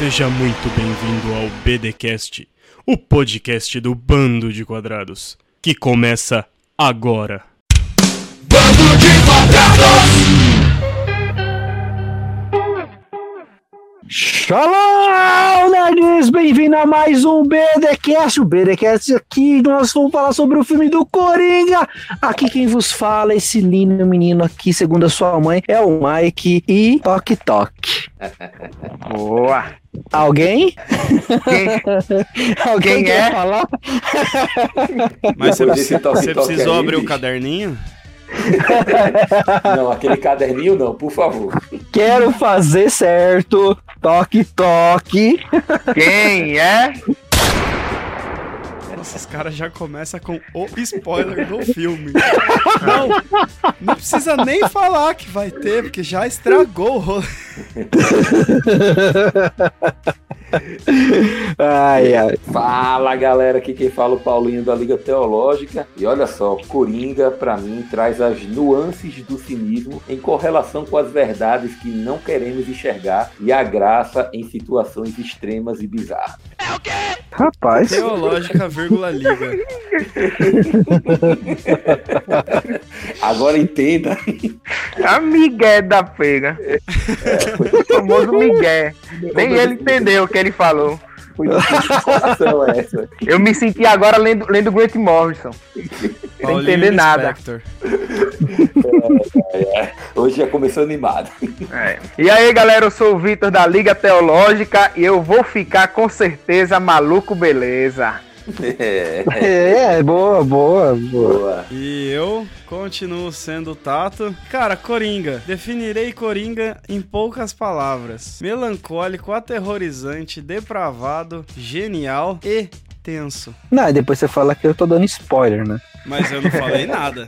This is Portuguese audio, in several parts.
Seja muito bem-vindo ao BDcast, o podcast do Bando de Quadrados, que começa agora. Shalom, nerds! Bem-vindo a mais um BDcast. O BDcast aqui, nós vamos falar sobre o filme do Coringa. Aqui quem vos fala, esse lindo menino aqui, segundo a sua mãe, é o Mike e Toque Toque. Boa! Alguém? Quem, Alguém Quem quer é? falar? Mas você, toque, você precisou abrir o caderninho? Não, aquele caderninho não, por favor. Quero fazer certo. Toque Toque. quem é? Nossa, os caras já começam com o spoiler do filme. Não, não precisa nem falar que vai ter, porque já estragou o rolê. Ai, ai. Fala galera, aqui quem fala é o Paulinho da Liga Teológica. E olha só, Coringa pra mim traz as nuances do cinismo em correlação com as verdades que não queremos enxergar e a graça em situações extremas e bizarras. Rapaz. Teológica, vírgula, liga. Agora entenda. A Miguel da pega. O famoso Miguel. Nem ele entendeu o que ele falou. Foi coração essa. Eu me senti agora lendo, lendo Grant Morrison. Sem entender nada. Spector. É, hoje já começou animado. É. E aí, galera, eu sou o Vitor da Liga Teológica e eu vou ficar com certeza maluco, beleza. É, É, boa, boa, boa. boa. E eu continuo sendo o Tato. Cara, Coringa. Definirei Coringa em poucas palavras: melancólico, aterrorizante, depravado, genial e tenso. Não, e depois você fala que eu tô dando spoiler, né? Mas eu não falei nada.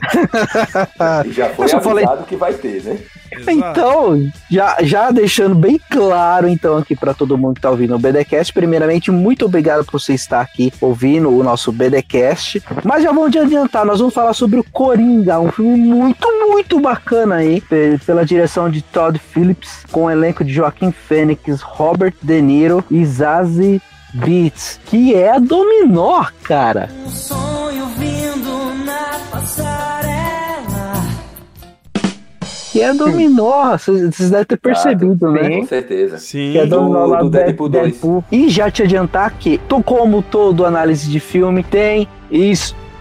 Já foi só falei- avisado que vai ter, né? Exato. Então, já, já deixando bem claro, então, aqui para todo mundo que tá ouvindo o BDcast, primeiramente, muito obrigado por você estar aqui ouvindo o nosso BDcast. Mas já vamos de adiantar, nós vamos falar sobre o Coringa, um filme muito, muito bacana aí, pe- pela direção de Todd Phillips, com o elenco de Joaquim Fênix, Robert De Niro e Zazie Beats, que é a Dominó, cara. Um sonho vindo na passarela. Que é a Dominó, vocês devem ter percebido, né? Com certeza. Sim. que é Dominó Do- lá do do Deadpool Deadpool, 2. Deadpool. E já te adiantar que, tô como todo análise de filme, tem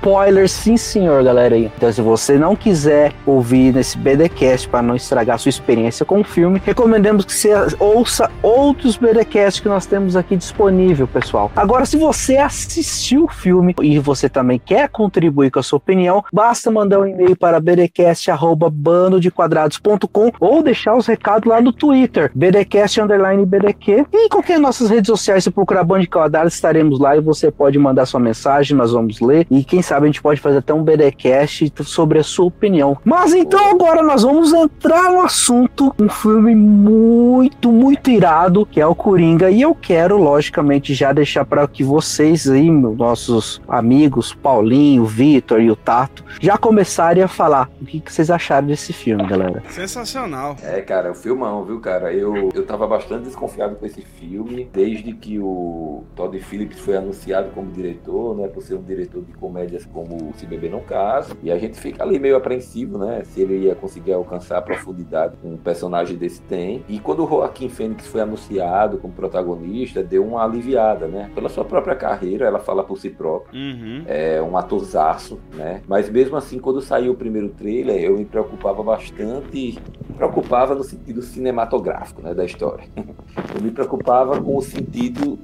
spoilers, sim senhor, galera. Então se você não quiser ouvir nesse BDcast para não estragar sua experiência com o filme, recomendamos que você ouça outros BDcasts que nós temos aqui disponível, pessoal. Agora, se você assistiu o filme e você também quer contribuir com a sua opinião, basta mandar um e-mail para bdcast@bandodequadrados.com ou deixar os recados lá no Twitter, bdcast underline bdq. E em qualquer nossas redes sociais, se procurar Bando de Quadrados, estaremos lá e você pode mandar sua mensagem, nós vamos ler. E quem sabe a gente pode fazer até um BDcast sobre a sua opinião. Mas então agora nós vamos entrar no assunto, um filme muito, muito irado, que é o Coringa. E eu quero, logicamente, já deixar para que vocês aí, meus nossos amigos, Paulinho, Vitor e o Tato, já começarem a falar o que, que vocês acharam desse filme, galera. Sensacional. É, cara, é um filmão, viu, cara? Eu, eu tava bastante desconfiado com esse filme, desde que o Todd Phillips foi anunciado como diretor, né? Por ser um diretor de como Se Beber Não Casa. E a gente fica ali meio apreensivo, né? Se ele ia conseguir alcançar a profundidade que um personagem desse tem. E quando o Joaquim Fênix foi anunciado como protagonista, deu uma aliviada, né? Pela sua própria carreira, ela fala por si própria Uhum. é um atorzaço, né? Mas mesmo assim, quando saiu o primeiro trailer, eu me preocupava bastante, me preocupava no sentido cinematográfico, né, da história. Eu me preocupava com o sentido,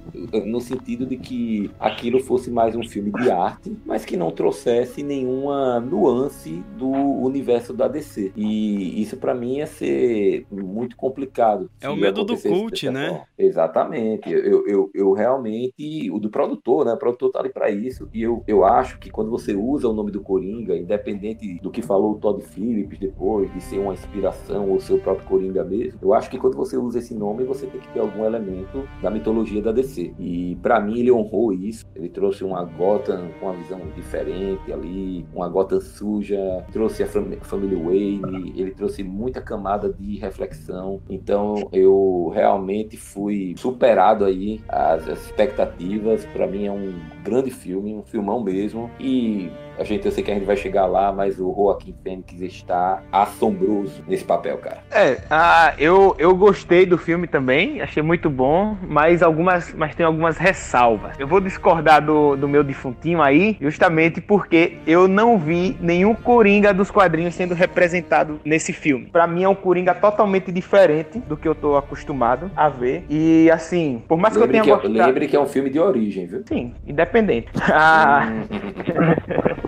no sentido de que aquilo fosse mais um filme de arte, mas que não trouxesse nenhuma nuance do universo da DC. E isso pra mim ia ser muito complicado. É o medo do cult, né? forma. Exatamente. Eu, eu, eu realmente. O do produtor, né? O produtor tá ali pra isso. E eu, eu acho que quando você usa o nome do Coringa, independente do que falou o Todd Phillips depois, de ser uma inspiração ou ser o próprio Coringa mesmo, eu acho que quando você usa esse nome, você tem que ter algum elemento da mitologia da DC. E para mim ele honrou isso. Ele trouxe uma Gotham com uma visão diferente ali, uma Gotham suja, trouxe a família Wayne, ele trouxe muita camada de reflexão. Então eu realmente fui superado aí as, as expectativas. Para mim é um grande filme, um filmão mesmo. E a gente, eu sei que a gente vai chegar lá, mas o Joaquim Fênix está assombroso nesse papel, cara. É, ah, eu, eu gostei do filme também, achei muito bom, mas algumas, mas tem algumas ressalvas. Eu vou discordar do, do meu defuntinho aí, justamente porque eu não vi nenhum Coringa dos quadrinhos sendo representado nesse filme. Para mim é um Coringa totalmente diferente do que eu tô acostumado a ver. E assim, por mais lembre que eu tenha que, é- Lembre que é um filme de origem, viu? Sim, independente. Ah.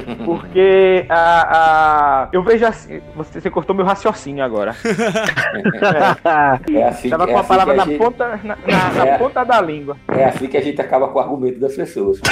Porque a, a, eu vejo assim. Você, você cortou meu raciocínio agora. É assim, Tava é com a assim palavra a na, gente- ponta, na, na- na É. ponta da língua. É assim que a gente acaba com o argumento das pessoas.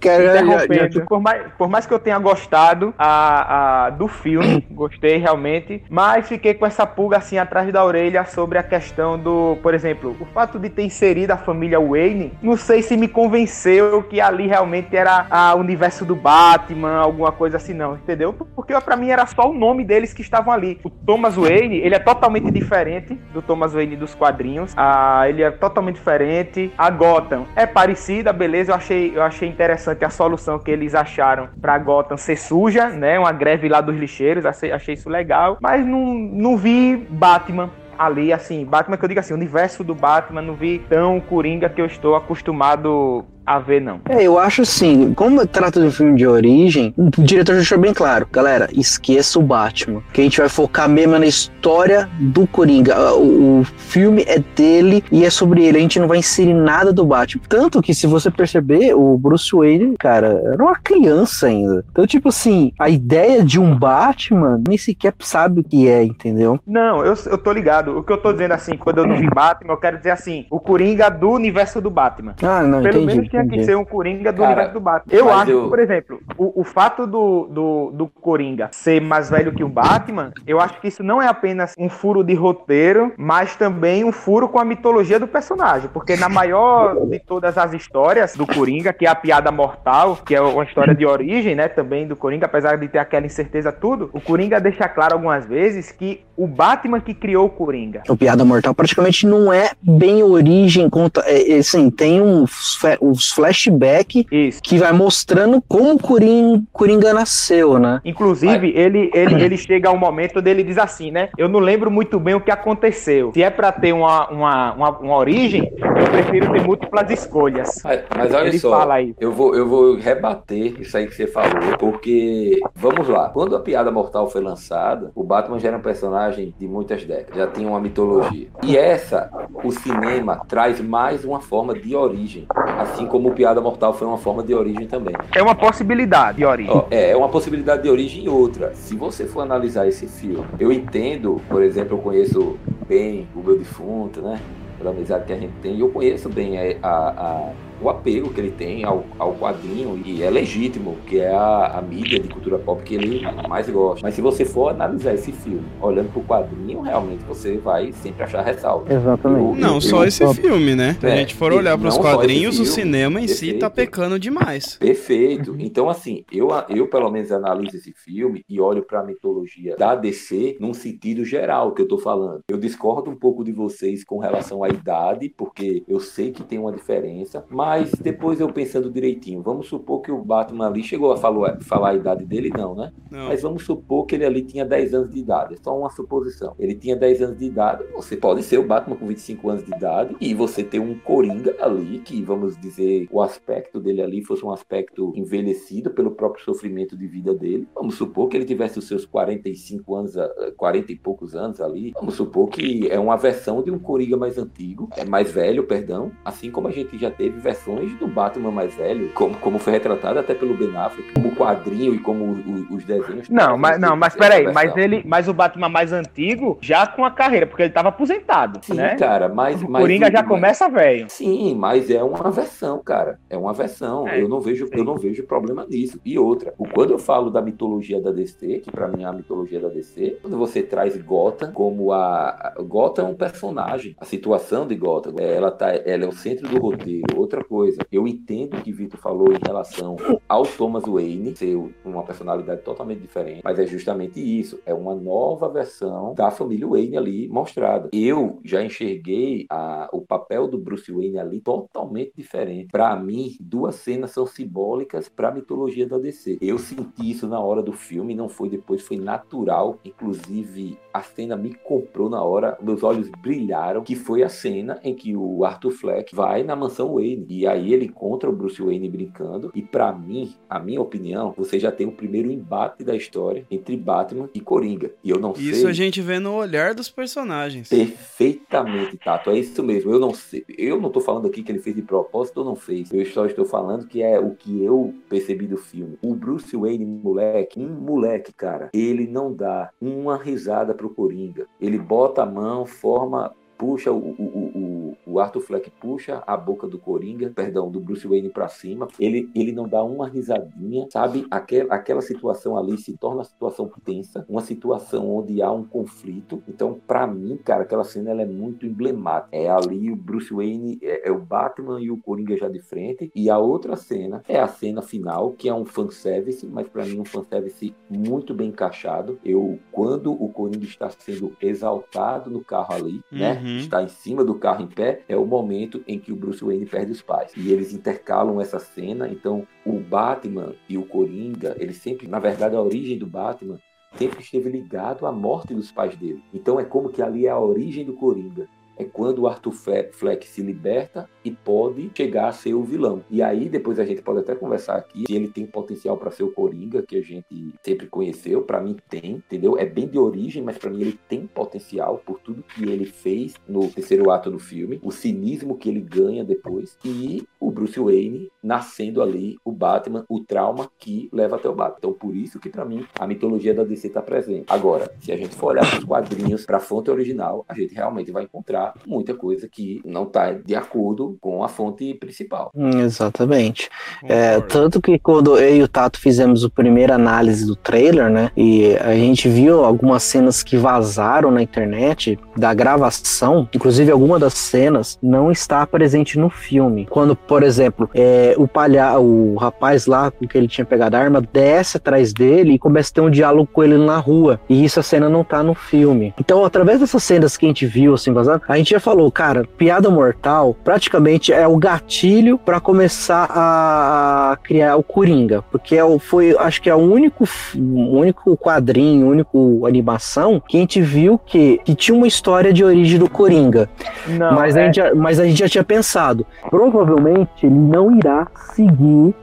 Cara, já- já-. Por, mais, por mais que eu tenha gostado a, a- do filme, gostei realmente, mas fiquei com essa pulga assim atrás da orelha sobre a questão do, por exemplo, o fato de ter inserido a família Wayne, não sei se me convenceu que ali realmente era o universo do Batman, alguma coisa assim, não, entendeu? Porque pra mim era só o nome deles que estavam ali. O Thomas Wayne, ele é totalmente diferente do Thomas Wayne dos quadrinhos. Ah, ele é totalmente diferente. A Gotham é parecida, beleza. Eu achei, eu achei interessante a solução que eles acharam pra Gotham ser suja, né? Uma greve lá dos lixeiros. Achei, achei isso legal. Mas não, não vi Batman ali, assim, Batman que eu digo assim, o universo do Batman, não vi tão coringa que eu estou acostumado a ver, não. É, eu acho assim, como trata de um filme de origem, o diretor já deixou bem claro, galera, esqueça o Batman, que a gente vai focar mesmo na história do Coringa. Ah, O, o filme é dele e é sobre ele, a gente não vai inserir nada do Batman. Tanto que, se você perceber, o Bruce Wayne, cara, era uma criança ainda. Então, tipo assim, a ideia de um Batman nem sequer sabe o que é, entendeu? Não, eu, eu tô ligado. O que eu tô dizendo assim, quando eu não vi Batman, eu quero dizer assim, o Coringa do universo do Batman. Ah, não, Pelo entendi. menos tinha que ser um Coringa do Cara, universo do Batman. Eu acho eu- que, por exemplo, o, o fato do, do, do Coringa ser mais velho que o Batman, eu acho que isso não é apenas um furo de roteiro, mas também um furo com a mitologia do personagem. Porque na maior de todas as histórias do Coringa, que é a piada mortal, que é uma história de origem, né, também do Coringa, apesar de ter aquela incerteza tudo, o Coringa deixa claro algumas vezes que o Batman que criou o Coringa. O Piada Mortal praticamente não é bem origem, conta, é, é, assim, tem uns, uns flashback Isso. que vai mostrando como o Coringa, Coringa nasceu, né? Inclusive, ele, ele, ele chega a um momento dele diz assim, né? Eu não lembro muito bem o que aconteceu. Se é pra ter uma, uma, uma, uma origem, eu prefiro ter múltiplas escolhas. Mas, mas olha Ele só, fala aí. eu vou, eu vou rebater isso aí que você falou, porque, vamos lá, quando a Piada Mortal foi lançada, o Batman já era um personagem de muitas décadas, já tinha uma mitologia. E essa, o cinema traz mais uma forma de origem, assim como o Piada Mortal foi uma forma de origem também. É uma possibilidade de origem. Ó, é, é uma possibilidade de origem e outra. Se você for analisar esse filme, eu entendo, por exemplo, eu conheço bem o meu defunto, né? Pela amizade que a gente tem, eu conheço bem a, a- a- o apego que ele tem ao, ao quadrinho, e é legítimo, que é a, a mídia de cultura pop que ele mais gosta. Mas se você for analisar esse filme olhando pro quadrinho, realmente você vai sempre achar ressalva. Exatamente. Não, Eu- só eu- esse filme, né? Se a É, gente for olhar só esse quadrinhos, o filme, cinema em si tá perfeito. pecando demais. Perfeito. Então, assim, eu, eu pelo menos analiso esse filme e olho para a mitologia da DC num sentido geral que eu tô falando. Eu discordo um pouco de vocês com relação à idade, porque eu sei que tem uma diferença, mas depois eu pensando direitinho, vamos supor que o Batman ali chegou a falar, falar a idade dele, não, né? Não. Mas vamos supor que ele ali tinha 10 anos de idade. É só uma suposição. Ele tinha 10 anos de idade. Você pode ser o Batman com 25 anos de idade e você ter um Coringa ali, que vamos dizer, o aspecto dele ali fosse um aspecto envelhecido pelo próprio sofrimento de vida dele. Vamos supor que ele tivesse os seus 45 anos, ah, 40 e poucos anos ali. Vamos supor que é uma versão de um Coringa mais antigo, é mais velho, perdão. Assim como a gente já teve versões do Batman mais velho, como, como foi retratado até pelo Ben Affleck, como quadrinho e como o- o- os desenhos. Não, mas não, mas Essa peraí, mas ele, mas o Batman mais antigo já com a carreira, porque ele tava aposentado, Sim, né? cara, mas. O mas Coringa já mas- começa velho. Sim, Sim, mas é uma versão, cara. É uma versão. É, eu não vejo, eu não vejo problema nisso. E outra, quando eu falo da mitologia da DC, que pra mim é a mitologia da DC, quando você traz Gotham como a, a Gotham é um personagem, a situação de Gotham, é, ela tá, ela é o centro do roteiro. Outra coisa, eu entendo o que Vitor falou em relação ao Thomas Wayne ser uma personalidade totalmente diferente, mas é justamente isso. É uma nova versão da família Wayne ali mostrada. Eu já enxerguei a- o papel do Bruce Wayne ali totalmente diferente. Para mim, duas cenas são simbólicas para a mitologia da DC. Eu senti isso na hora do filme, não foi depois, foi natural. Inclusive, a cena me comprou na hora, meus olhos brilharam, que foi a cena em que o Arthur Fleck vai na mansão Wayne e aí ele encontra o Bruce Wayne brincando. E para mim, a minha opinião, você já tem o primeiro embate da história entre Batman e Coringa. E eu não Isso sei a gente vê no olhar dos personagens. Perfeitamente, Tato. É isso mesmo. Eu não sei. Eu não tô falando aqui que ele fez de propósito ou não fez. Eu só estou falando que é o que eu percebi do filme. O Bruce Wayne, moleque, um moleque, cara, ele não dá uma risada pro Coringa. Ele bota a mão, forma. Puxa o, o, o, o- Arthur Fleck puxa a boca do Coringa, perdão, do Bruce Wayne pra cima. Ele, ele não dá uma risadinha, sabe? Aquela, aquela situação ali se torna uma situação tensa, uma situação onde há um conflito. Então, pra mim, cara, aquela cena ela é muito emblemática. É ali o Bruce Wayne, é, é o Batman e o Coringa já de frente. E a outra cena é a cena final, que é um fanservice, mas pra mim um fanservice muito bem encaixado. Eu, quando o Coringa está sendo exaltado no carro ali, né? Uhum. Está em cima do carro em pé, é o momento em que o Bruce Wayne perde os pais. E eles intercalam essa cena, então o Batman e o Coringa, eles sempre, na verdade, a origem do Batman sempre esteve ligado à morte dos pais dele. Então é como que ali é a origem do Coringa. É quando o Arthur Fle- Fleck se liberta e pode chegar a ser o vilão. E aí depois a gente pode até conversar aqui se ele tem potencial para ser o Coringa, que a gente sempre conheceu. Para mim tem, entendeu? É bem de origem, mas para mim ele tem potencial por tudo que ele fez no terceiro ato do filme, o cinismo que ele ganha depois e o Bruce Wayne nascendo ali o Batman, o trauma que leva até o Batman. Então por isso que para mim a mitologia da DC está presente. Agora, se a gente for olhar os quadrinhos para a fonte original, a gente realmente vai encontrar muita coisa que não está de acordo com a fonte principal. Hum, exatamente. É, tanto que quando eu e o Tato fizemos a primeira análise do trailer, né? E a gente viu algumas cenas que vazaram na internet da gravação. Inclusive, alguma das cenas não está presente no filme. Quando, por exemplo, é, o palha o rapaz lá com que ele tinha pegado a arma desce atrás dele e começa a ter um diálogo com ele na rua. E isso a cena não tá no filme. Então, através dessas cenas que a gente viu assim vazando, a gente já falou, cara, piada mortal praticamente é o gatilho para começar a criar o Coringa, porque é o, foi, acho que é o único, único quadrinho, único animação que a gente viu que, que tinha uma história de origem do Coringa. Não, mas, é, a gente já, mas a gente já tinha pensado, provavelmente ele não irá seguir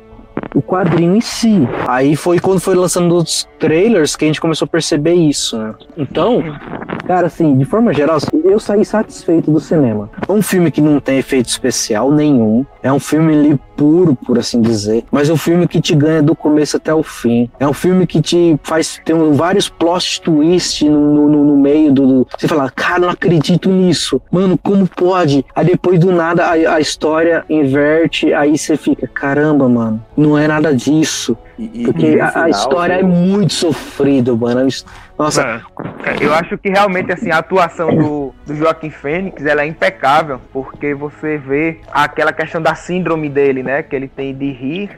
o quadrinho em si. Aí foi quando foi lançando os trailers que a gente começou a perceber isso, né? Então, cara, assim, de forma geral, eu saí satisfeito do cinema. É um filme que não tem efeito especial nenhum. É um filme ali puro, por assim dizer. Mas é um filme que te ganha do começo até o fim. É um filme que te faz ter vários plot twists no, no, no meio do, do- Você fala, cara, não acredito nisso. Mano, como pode? Aí depois do nada a, a história inverte. Aí você fica, caramba, mano, não é nada disso. E, Porque e a, a final, história é viu? muito sofrida, mano. Nossa, É, Eu acho que realmente assim, a atuação do, do Joaquim Fênix ela é impecável, porque você vê aquela questão da síndrome dele, né? Que ele tem de rir.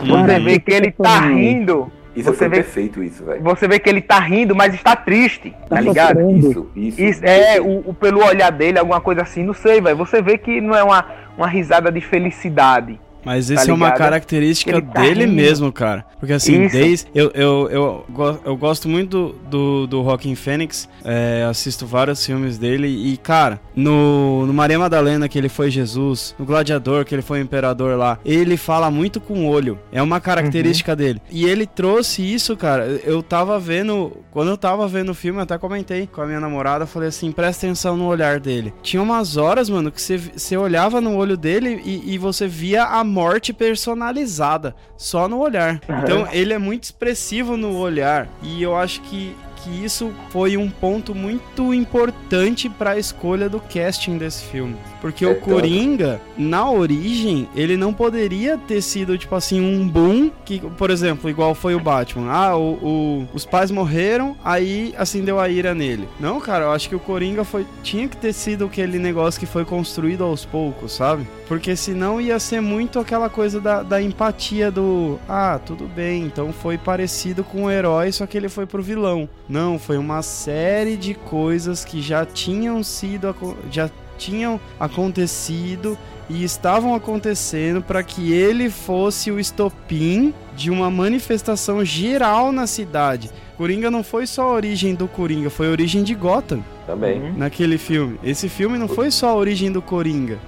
Você Cara, vê que ele tá rindo. Isso você foi vê- perfeito, isso, velho. Você vê que ele tá rindo, mas está triste, tá Tá ligado? Isso, isso. Isso, é, o, o- pelo olhar dele, alguma coisa assim, não sei, velho. Você vê que não é uma, uma risada de felicidade. Mas isso Tá é uma característica tá dele rindo. mesmo, cara. Porque assim, Isso. desde. Eu, eu, eu, eu gosto muito do, do Joaquin Phoenix. é, assisto vários filmes dele. E, cara, no, no Maria Madalena, que ele foi Jesus. No Gladiador, que ele foi o imperador lá. Ele fala muito com o olho. É uma característica dele. E ele trouxe isso, cara. Eu tava vendo. Quando eu tava vendo o filme, eu até comentei com a minha namorada. Falei assim: presta atenção no olhar dele. Tinha umas horas, mano, que você, você olhava no olho dele e, e você via a morte personalizada. Só no olhar. Então ele é muito expressivo no olhar. E eu acho que. Que isso foi um ponto muito importante para a escolha do casting desse filme. Porque É o tanto. Coringa, na origem, ele não poderia ter sido, tipo assim, um boom que, por exemplo, igual foi o Batman. Ah, o, o- os pais morreram, aí acendeu a ira nele. Não, cara, eu acho que o Coringa foi, tinha que ter sido aquele negócio que foi construído aos poucos, sabe? Porque senão ia ser muito aquela coisa da, da empatia do. Ah, tudo bem, então foi parecido com o herói, só que ele foi pro vilão. Não, foi uma série de coisas que já tinham sido. já tinham acontecido e estavam acontecendo para que ele fosse o estopim de uma manifestação geral na cidade. Coringa não foi só a origem do Coringa, foi a origem de Gotham Também. naquele filme. Esse filme não foi só a origem do Coringa.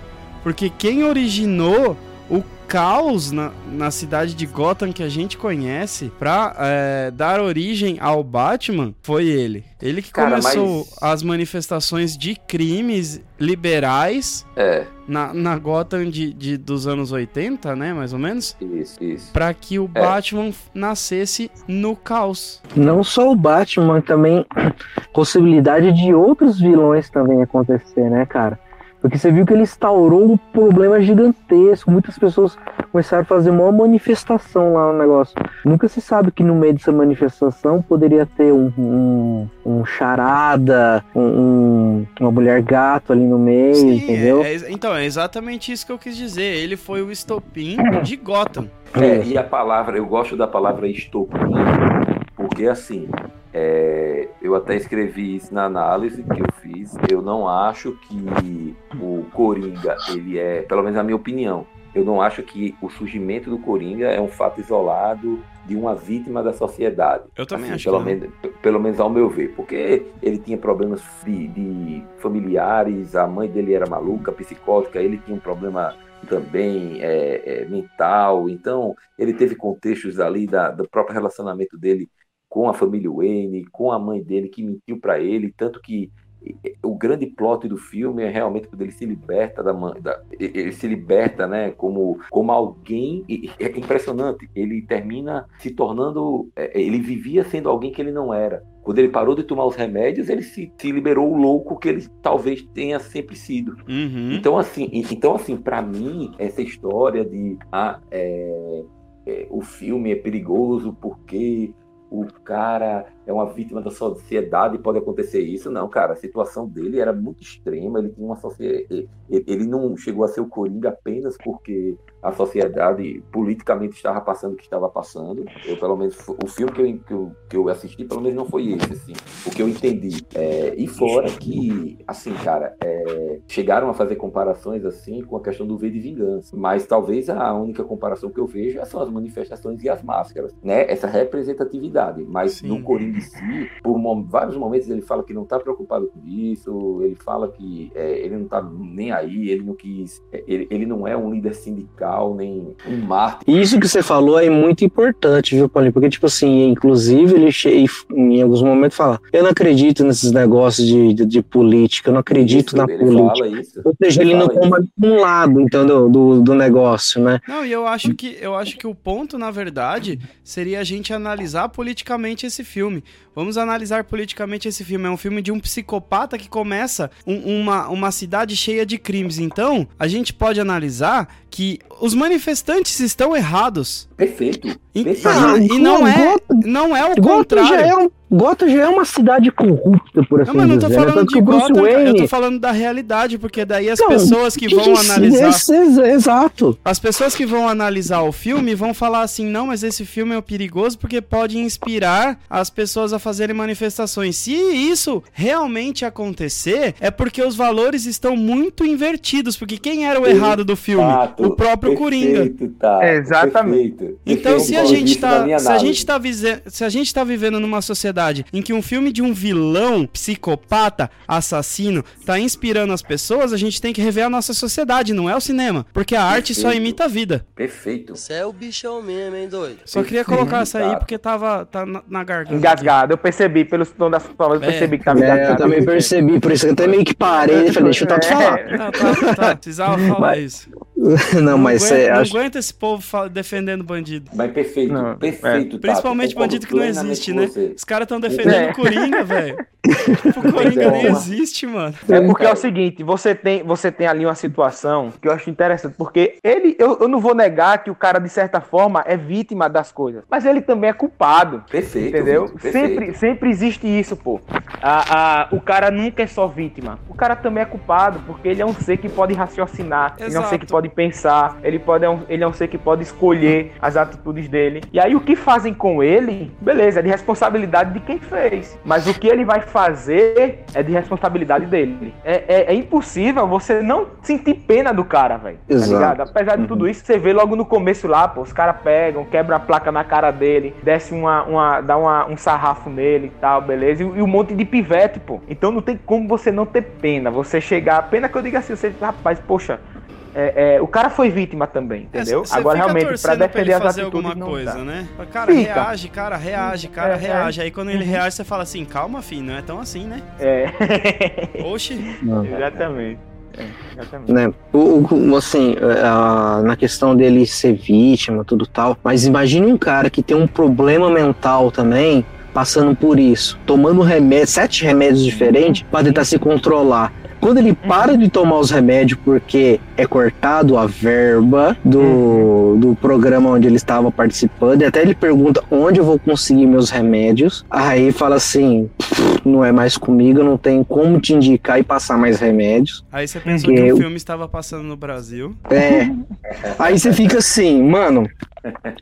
Porque quem originou caos na, na cidade de Gotham que a gente conhece pra é, dar origem ao Batman foi ele. Ele que Cara, começou mas- as manifestações de crimes liberais É, na, na Gotham de, de- dos anos 80, né? Mais ou menos. isso, isso. Pra que o É. Batman nascesse no caos. Não só o Batman, também possibilidade de outros vilões também acontecer, né, cara? Porque você viu que ele instaurou um problema gigantesco. Muitas pessoas começaram a fazer uma manifestação lá no negócio. Nunca se sabe que no meio dessa manifestação poderia ter um, um, um charada, um- um- uma mulher gato ali no meio, entendeu? é- é- então, é exatamente isso que eu quis dizer. Ele foi o estopim de Gotham. É, e a palavra, eu gosto da palavra estopim, porque assim, é, eu até escrevi isso na análise que eu fiz. Eu não acho que o Coringa, ele é, pelo menos na minha opinião, eu não acho que o surgimento do Coringa é um fato isolado de uma vítima da sociedade. Eu também Assim, acho pelo menos, pelo menos ao meu ver, porque ele tinha problemas de, de familiares, a mãe dele era maluca, psicótica, ele tinha um problema também é, é, mental, então ele teve contextos ali da, do próprio relacionamento dele com a família Wayne, com a mãe dele que mentiu para ele, tanto que o grande plot do filme é realmente quando ele se liberta da mãe, da- ele se liberta, né, como como alguém, é impressionante, ele termina se tornando, eh, ele vivia sendo alguém que ele não era. Quando ele parou de tomar os remédios, ele se, se liberou o louco que ele talvez tenha sempre sido. Uhum. Então, assim, então, assim, para mim, essa história de ah, é, é, o filme é perigoso porque o cara é uma vítima da sociedade pode acontecer isso. Não, cara, a situação dele era muito extrema. Ele tinha uma sociedade. Ele não chegou a ser o Coringa apenas porque a sociedade politicamente estava passando o que estava passando. Eu, pelo menos, o filme que eu, que eu, que eu assisti, pelo menos não foi esse, assim, o que eu entendi. É, e fora que, assim, cara, é, chegaram a fazer comparações assim com a questão do V de Vingança. Mas talvez a única comparação que eu vejo são as manifestações e as máscaras, né? Essa representatividade. Mas Sim. no Coringa em si, por vários momentos ele fala que não está preocupado com isso, ele fala que é, ele não está nem aí, ele não quis, é, ele, ele não é um líder sindical, nem um mártir. Isso que você falou é muito importante, viu, Paulinho? Porque, tipo assim, inclusive, ele che- em alguns momentos fala: Eu não acredito nesses negócios de, de, de política, eu não acredito Isso, na ele política. fala isso. Ou seja, ele não fala toma um lado, entendeu? Do, do negócio, né? Não, e eu acho que eu acho que o ponto, na verdade, seria a gente analisar politicamente esse filme. Vamos analisar politicamente esse filme. É um filme de um psicopata que começa um- uma, uma cidade cheia de crimes. Então, a gente pode analisar que os manifestantes estão errados. Perfeito. E, perfeito. Ah, e- e não é, não é o Gotham já contrário. é, um, Gotham já é uma cidade corrupta, por assim Não, mas não tô dizer. né? falando de Bruce Gotham, eu Wayne... tô falando da realidade, porque daí as Não, pessoas que vão Sim, analisar esse- Exato. As pessoas que vão analisar o filme vão falar assim: não, mas esse filme é perigoso porque pode inspirar as pessoas a fazerem manifestações. Se isso realmente acontecer, é porque os valores estão muito invertidos. Porque quem era o errado do filme? Tato, o próprio Coringa. perfeito, Tato, Exatamente. perfeito. Então, Perfeito, se a gente isso tá, se a gente tá, se a gente tá vivendo numa sociedade em que um filme de um vilão, psicopata, assassino, tá inspirando as pessoas, a gente tem que rever a nossa sociedade, não é o cinema. Porque a arte só Perfeito. imita a vida. Perfeito. Você é o bichão mesmo, hein, doido? Só queria colocar essa aí porque tava tá na, na garganta. Engasgado. Eu percebi pelo tom da sua voz, eu É. percebi que tava É, eu engasgado. também percebi, por isso que eu até meio que parei e falei, deixa eu Tato falar. Ah, tá, tá, precisava falar isso. Não, mas aguento, é, não acho- aguento esse povo defendendo bandido. Mas perfeito, Não, perfeito. Tato, Principalmente bandido que não existe, né? você. Os caras estão defendendo É. o Coringa, velho. O Coringa nem Calma. existe, mano. É porque é o seguinte, você tem, você tem ali uma situação que eu acho interessante, porque ele, eu, eu não vou negar que o cara, de certa forma, é vítima das coisas, mas ele também é culpado. Perfeito. Entendeu? Perfeito. Sempre, sempre existe isso, pô. A, a, o cara nunca é só vítima. O cara também é culpado, porque ele é um ser que pode raciocinar, ele é um ser que Exato. Pode pensar, ele, pode, é ele é um ser que pode escolher as atitudes dele. E aí o que fazem com ele, beleza, é de responsabilidade de quem fez. Mas o que ele vai fazer é de responsabilidade dele. É, é, é impossível você não sentir pena do cara, velho. Tá? Apesar de tudo isso, você vê logo no começo lá, pô, os caras pegam, quebram a placa na cara dele, desce uma, uma dá uma, um sarrafo nele e tal, beleza? E, e um monte de pivete, pô. Então não tem como você não ter pena. Você chegar, pena que eu diga assim, você, rapaz, poxa, é, é, o cara foi vítima também, entendeu? É, cê Agora fica realmente, pra torcendo pra defender ele as fazer atitudes alguma não coisa, dá. né? Cara, Fica. reage, cara, reage, cara, É, reage. Aí quando ele reage, você fala assim, calma, filho, não é tão assim, né? É. Oxi. Exatamente. É, exatamente. né? O, o- assim, a- na questão dele ser vítima, tudo tal. Mas imagine um cara que tem um problema mental também, passando por isso, tomando remédio, sete remédios diferentes para tentar se controlar. Quando ele para de tomar os remédios porque é cortado a verba do, do programa onde ele estava participando, e até ele pergunta onde eu vou conseguir meus remédios. Aí fala assim: não é mais comigo, não tenho como te indicar e passar mais remédios. Aí você pensou Que que o filme estava passando no Brasil. É. Aí você fica assim, mano.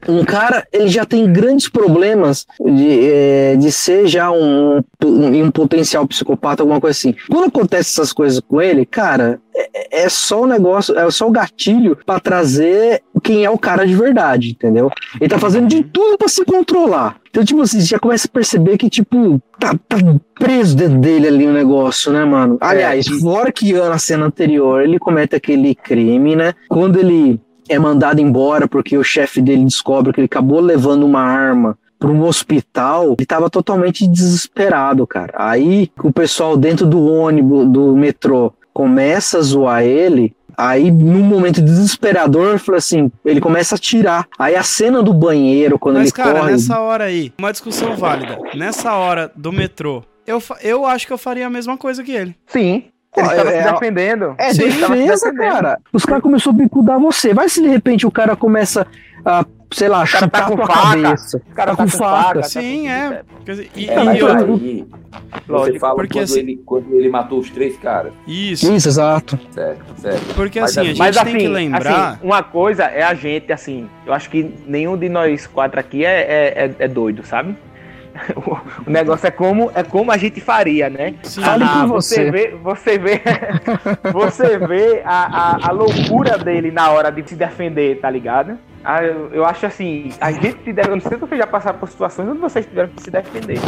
Um cara, ele já tem grandes problemas de, é, de ser já um, um, um potencial psicopata, alguma coisa assim. Quando acontece essas coisas com ele, cara, é, é só o negócio, é só o gatilho pra trazer quem é o cara de verdade, entendeu? Ele tá fazendo de tudo pra se controlar. Então, tipo assim, você já começa a perceber que, tipo, tá, tá preso dentro dele ali o negócio, né, mano? Aliás, fora que na cena anterior ele comete aquele crime, né? Quando ele é mandado embora porque o chefe dele descobre que ele acabou levando uma arma para um hospital, ele tava totalmente desesperado, cara. Aí o pessoal dentro do ônibus, do metrô, começa a zoar ele. Aí, num momento desesperador, fala assim, ele começa a tirar. Aí a cena do banheiro, quando Mas, ele cara, corre. nessa hora aí, uma discussão válida. Nessa hora do metrô, eu, eu acho que eu faria a mesma coisa que ele. Sim. Ele Ó, estava é- se defendendo. É Sim, tava se defesa, defendendo. cara. Os caras começaram a bicudar você. Vai se de repente o cara começa a, sei lá, cara tá chutar com tua faca. cabeça. O cara tá com faca. tá Sim, com- é. E, É, e outra- aí, você Lógico, fala porque quando, assim- ele, quando ele matou os três caras. Isso. Isso, exato. Certo, certo. Porque Mas assim, a gente Mas tem que lembrar. assim, uma coisa é a gente, assim, eu acho que nenhum de nós quatro aqui é, é, é- é doido, sabe? O, negócio é como, é como a gente faria, né? Sim. Por você você. vê, você vê, você vê a, a, a loucura dele na hora de se defender, tá ligado? Ah, eu, eu acho assim, a gente se deve, eu não sei se vocês já passaram por situações onde vocês tiveram que se defender,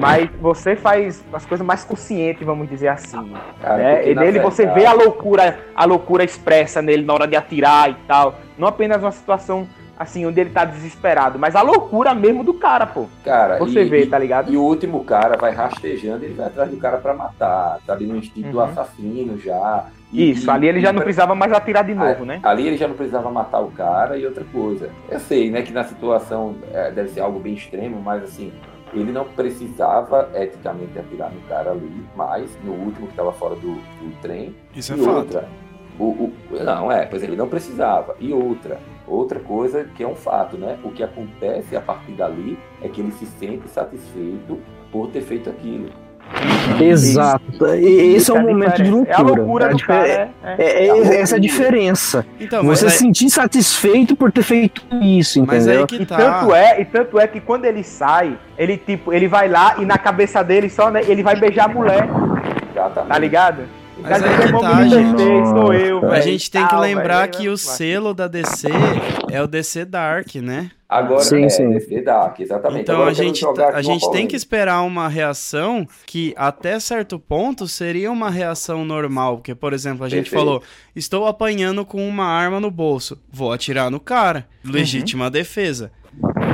mas você faz as coisas mais conscientes, vamos dizer assim. Cara, né? E nele você vê a loucura, a loucura expressa nele na hora de atirar e tal. Não apenas uma situação assim onde ele tá desesperado, mas a loucura mesmo do cara, pô. Cara, Você e- vê, e- tá ligado? E o último cara vai rastejando, ele vai atrás do cara pra matar. Tá ali no instinto do Uhum. assassino já. E- Isso, e- ali ele já e- não precisava mais atirar de novo, né? Ali ele já não precisava matar o cara e outra coisa. Eu sei, né, que na situação é, deve ser algo bem extremo, mas assim, ele não precisava eticamente atirar no cara ali, mas no último que estava fora do, do trem. Isso é e fato. outra, o, o- não, é, pois ele não precisava. E outra, outra coisa que é um fato, né? O que acontece a partir dali é que ele se sente satisfeito por ter feito aquilo. Exato. E esse é Essa um momento de diferença. loucura. É a loucura difer- cara, é, É, é. é É a loucura. essa a diferença. Então, Você se sentir satisfeito por ter feito isso, mas entendeu? aí que E tá. tanto é, e tanto é que quando ele sai, ele tipo, ele vai lá e na cabeça dele só, né, ele vai beijar a mulher, Exatamente. tá ligado? Mas Tá aí dizendo, que "Vamos tá, gente. sou eu, A A velho", gente tem que lembrar que o selo da DC é o DC Dark, né? Agora Sim, é, sim. DC Dark, exatamente. Então Agora a gente, tá- a gente tem que esperar uma reação que até certo ponto seria uma reação normal. Porque, por exemplo, a gente Perfeito. falou: estou apanhando com uma arma no bolso, vou atirar no cara. Legítima defesa.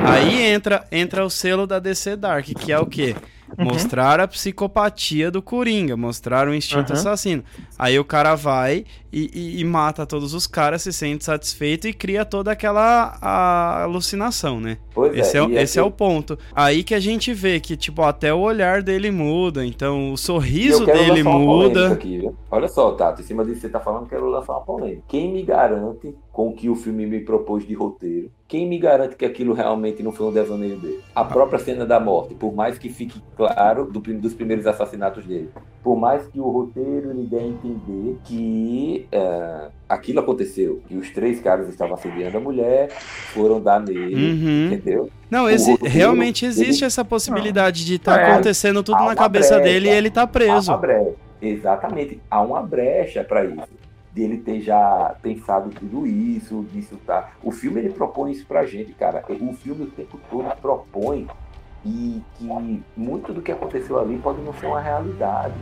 Aí entra, entra o selo da DC Dark, que é o quê? Mostrar a psicopatia do Coringa, mostrar o instinto Uhum. assassino. Aí o cara vai e, e- e mata todos os caras, se sente satisfeito e cria toda aquela a- alucinação, né? Pois Esse, é, o- e esse é o aqui- ponto. Aí que a gente vê que, tipo, até o olhar dele muda, então o sorriso eu quero dele lançar uma polêmica muda. Aqui, viu? Olha só, Tato, em cima disso que você tá falando, eu quero lançar uma polêmica. Quem me garante com o que o filme me propôs de roteiro? Quem me garante que aquilo realmente não foi um devaneio dele? A própria cena da morte, por mais que fique claro do dos primeiros assassinatos dele, por mais que o roteiro lhe dê a entender que é, aquilo aconteceu, que os três caras estavam assediando a mulher, foram dar nele, Uhum. entendeu? Não, roteiro, realmente existe ele- essa possibilidade de estar É. acontecendo tudo na cabeça brecha. dele e ele tá preso. Há uma brecha. Exatamente. Há uma brecha para isso. Dele ter já pensado tudo isso, disso tá. O filme ele propõe isso pra gente, cara. O filme o tempo todo propõe e que muito do que aconteceu ali pode não ser uma realidade.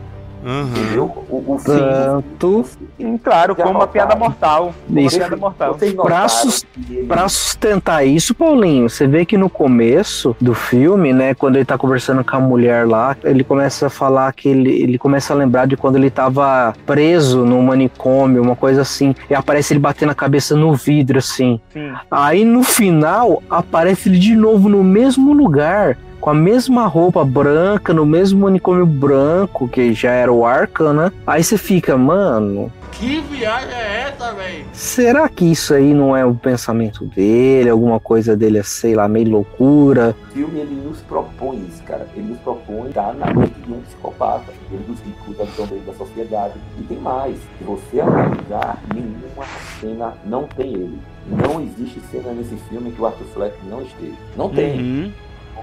Entendeu? O, o filme. Tanto Sim, claro, como uma piada mortal. Uma Isso. piada mortal. Pra sus- Pra sustentar isso, Paulinho, você vê que no começo do filme, né, quando ele tá conversando com a mulher lá, ele começa a falar que ele, ele começa a lembrar de quando ele tava preso num manicômio, uma coisa assim, e aparece ele batendo a cabeça no vidro, assim. Sim. Aí no final, aparece ele de novo no mesmo lugar, com a mesma roupa branca, no mesmo manicômio branco, que já era o Arkham, né? Aí você fica, mano, Que viagem é essa, velho? Será que isso aí não é o pensamento dele, alguma coisa dele, é, sei lá, meio loucura? O filme ele nos propõe isso, cara. Ele nos propõe estar na mente de um psicopata. Ele nos discute a visão dele da sociedade. E tem mais. Se você analisar, nenhuma cena não tem ele. Não existe cena nesse filme que o Arthur Fleck não esteja. Não tem. Uhum.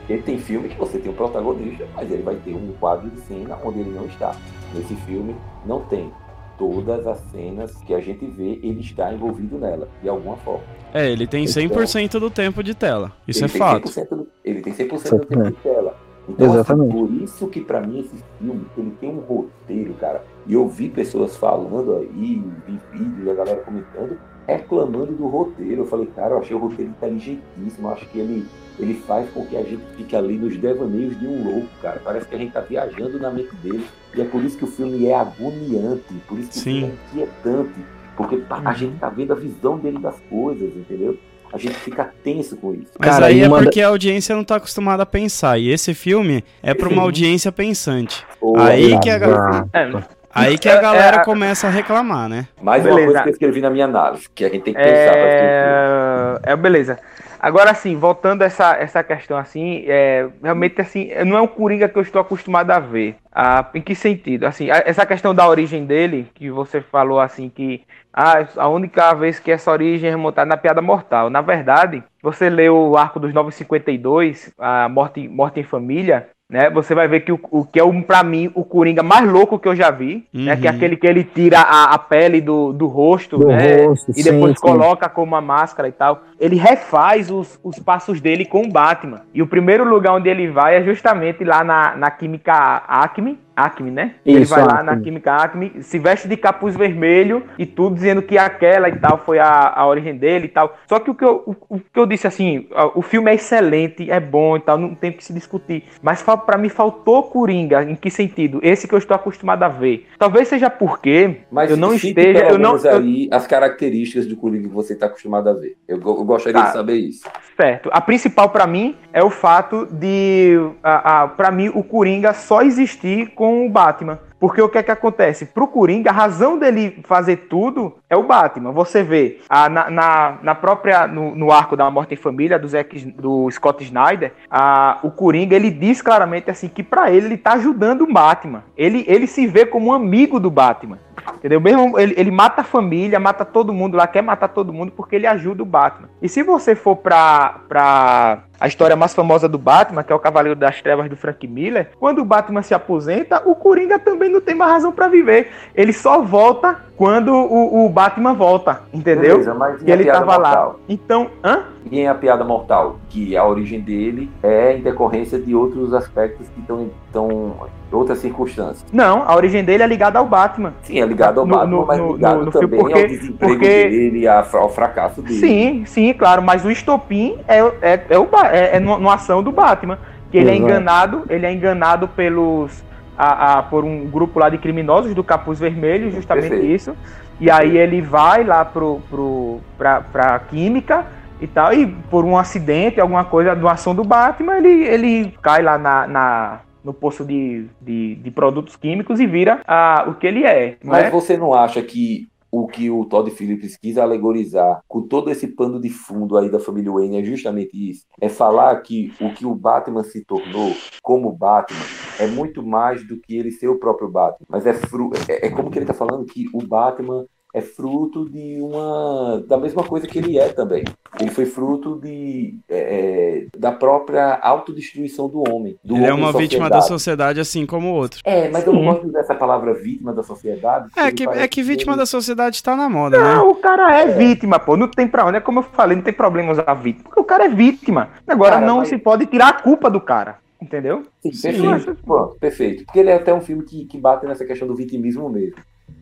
Porque tem filme que você tem um protagonista, mas ele vai ter um quadro de cena onde ele não está. Nesse filme, não tem. Todas as cenas que a gente vê, ele está envolvido nela, de alguma forma. É, ele tem 100% do tempo de tela. Isso é ele tem fato. 100% do- ele tem 100% do tempo de tela. Então, Exatamente. assim, por isso que pra mim esse filme, ele tem um roteiro, cara. E eu vi pessoas falando aí, vi vídeos, a galera comentando, reclamando do roteiro. Eu falei, cara, eu achei o roteiro inteligentíssimo. Eu acho que ele, ele faz com que a gente fique ali nos devaneios de um louco, cara. Parece que a gente tá viajando na mente dele. E é por isso que o filme é agoniante, por isso que Sim. o filme é inquietante. Porque tá- a gente tá vendo a visão dele das coisas, entendeu? A gente fica tenso com isso. Mas Cara, aí é uma da- porque a audiência não tá acostumada a pensar. E esse filme é pra uma audiência pensante. Ô, Aí que a galera- É, Aí que É, a galera é, começa a reclamar, né? Mais uma Beleza. coisa que eu escrevi na minha análise, que a gente tem que pensar. É, é beleza. Agora sim, voltando a essa, essa questão assim, é, realmente assim, não é um Coringa que eu estou acostumado a ver. Ah, em que sentido? Assim, essa questão da origem dele, que você falou assim que ah, a única vez que essa origem é remontada na piada mortal. Na verdade, você lê o arco dos 952, a morte, morte em família, né? Você vai ver que o, o que é um, para mim o Coringa mais louco que eu já vi, né? Que é Uhum. aquele que ele tira a, a pele do, do rosto, Do né? rosto, e sim, depois sim. coloca como uma máscara e tal. Ele refaz os, os passos dele com o Batman. E o primeiro lugar onde ele vai é justamente lá na, na Química Acme. Acme, né? ele Isso, vai lá na Acme. Química Acme, se veste de capuz vermelho e tudo dizendo que aquela e tal foi a, a origem dele e tal. Só que o que eu, o, o que eu disse assim, o filme é excelente, é bom e tal, não tem o que se discutir. Mas pra mim faltou Coringa. Em que sentido? Esse que eu estou acostumado a ver. Talvez seja porque Mas eu não esteja. pelo Eu não, menos eu- aí as características do Coringa que você está acostumado a ver. Eu, eu gostaria Tá. de saber isso. Certo. A principal pra mim é o fato de, para mim, o Coringa só existir com o Batman. Porque o que é que acontece? Pro Coringa, a razão dele fazer tudo é o Batman. Você vê a, na, na, na própria, no, no arco da Morte em Família, do, Zack, do Scott Snyder, a, o Coringa, ele diz claramente assim que pra ele, ele tá ajudando o Batman. Ele, ele se vê como um amigo do Batman. Entendeu? Mesmo ele, ele mata a família, mata todo mundo lá, quer matar todo mundo porque ele ajuda o Batman. E se você for pra, pra a história mais famosa do Batman, que é o Cavaleiro das Trevas do Frank Miller, quando o Batman se aposenta, o Coringa também não tem mais razão pra viver. Ele só volta quando o, o Batman volta, entendeu? Beleza, mas e ele tava lá. mortal? Então, hã? E em a piada mortal, que a origem dele é em decorrência de outros aspectos que estão outras circunstâncias. Não, a origem dele é ligada ao Batman. Sim, é ligado ao No- Batman, no- mas no- ligado no- no filme, também porque- ao desemprego porque- dele, ao fracasso dele. Sim, sim, claro, mas o estopim é, é, é, o, é, é numa ação do Batman. que ele é enganado, ele é enganado pelos a, a- por um grupo lá de criminosos do capuz vermelho, justamente Perfeito. isso. E aí ele vai lá pro, pro, pra, pra química e tal, e por um acidente, alguma coisa, uma ação do Batman, ele, ele cai lá na, na- no poço de, de, de produtos químicos e vira ah, o que ele é. Mas né? você não acha que o que o Todd Phillips quis alegorizar com todo esse pano de fundo aí da família Wayne é justamente isso? É falar que o que o Batman se tornou como Batman é muito mais do que ele ser o próprio Batman. Mas é, fru é, é como que ele tá falando que o Batman é fruto de uma da mesma coisa que ele é também. Ele foi fruto de é, é, da própria autodestruição do homem. Do Ele é homem uma vítima da sociedade. assim como o outro. É, mas eu não Sim. gosto dessa palavra vítima da sociedade. É que, é que vítima ele- da sociedade tá na moda, né? Não, o cara é vítima, pô. Não tem pra onde. É como eu falei, não tem problema usar vítima. Porque o cara é vítima. Agora Cara, não mas- se pode tirar a culpa do cara. Entendeu? Sim, Sim. perfeito. Pronto, perfeito. Porque ele é até um filme que, que bate nessa questão do vitimismo mesmo.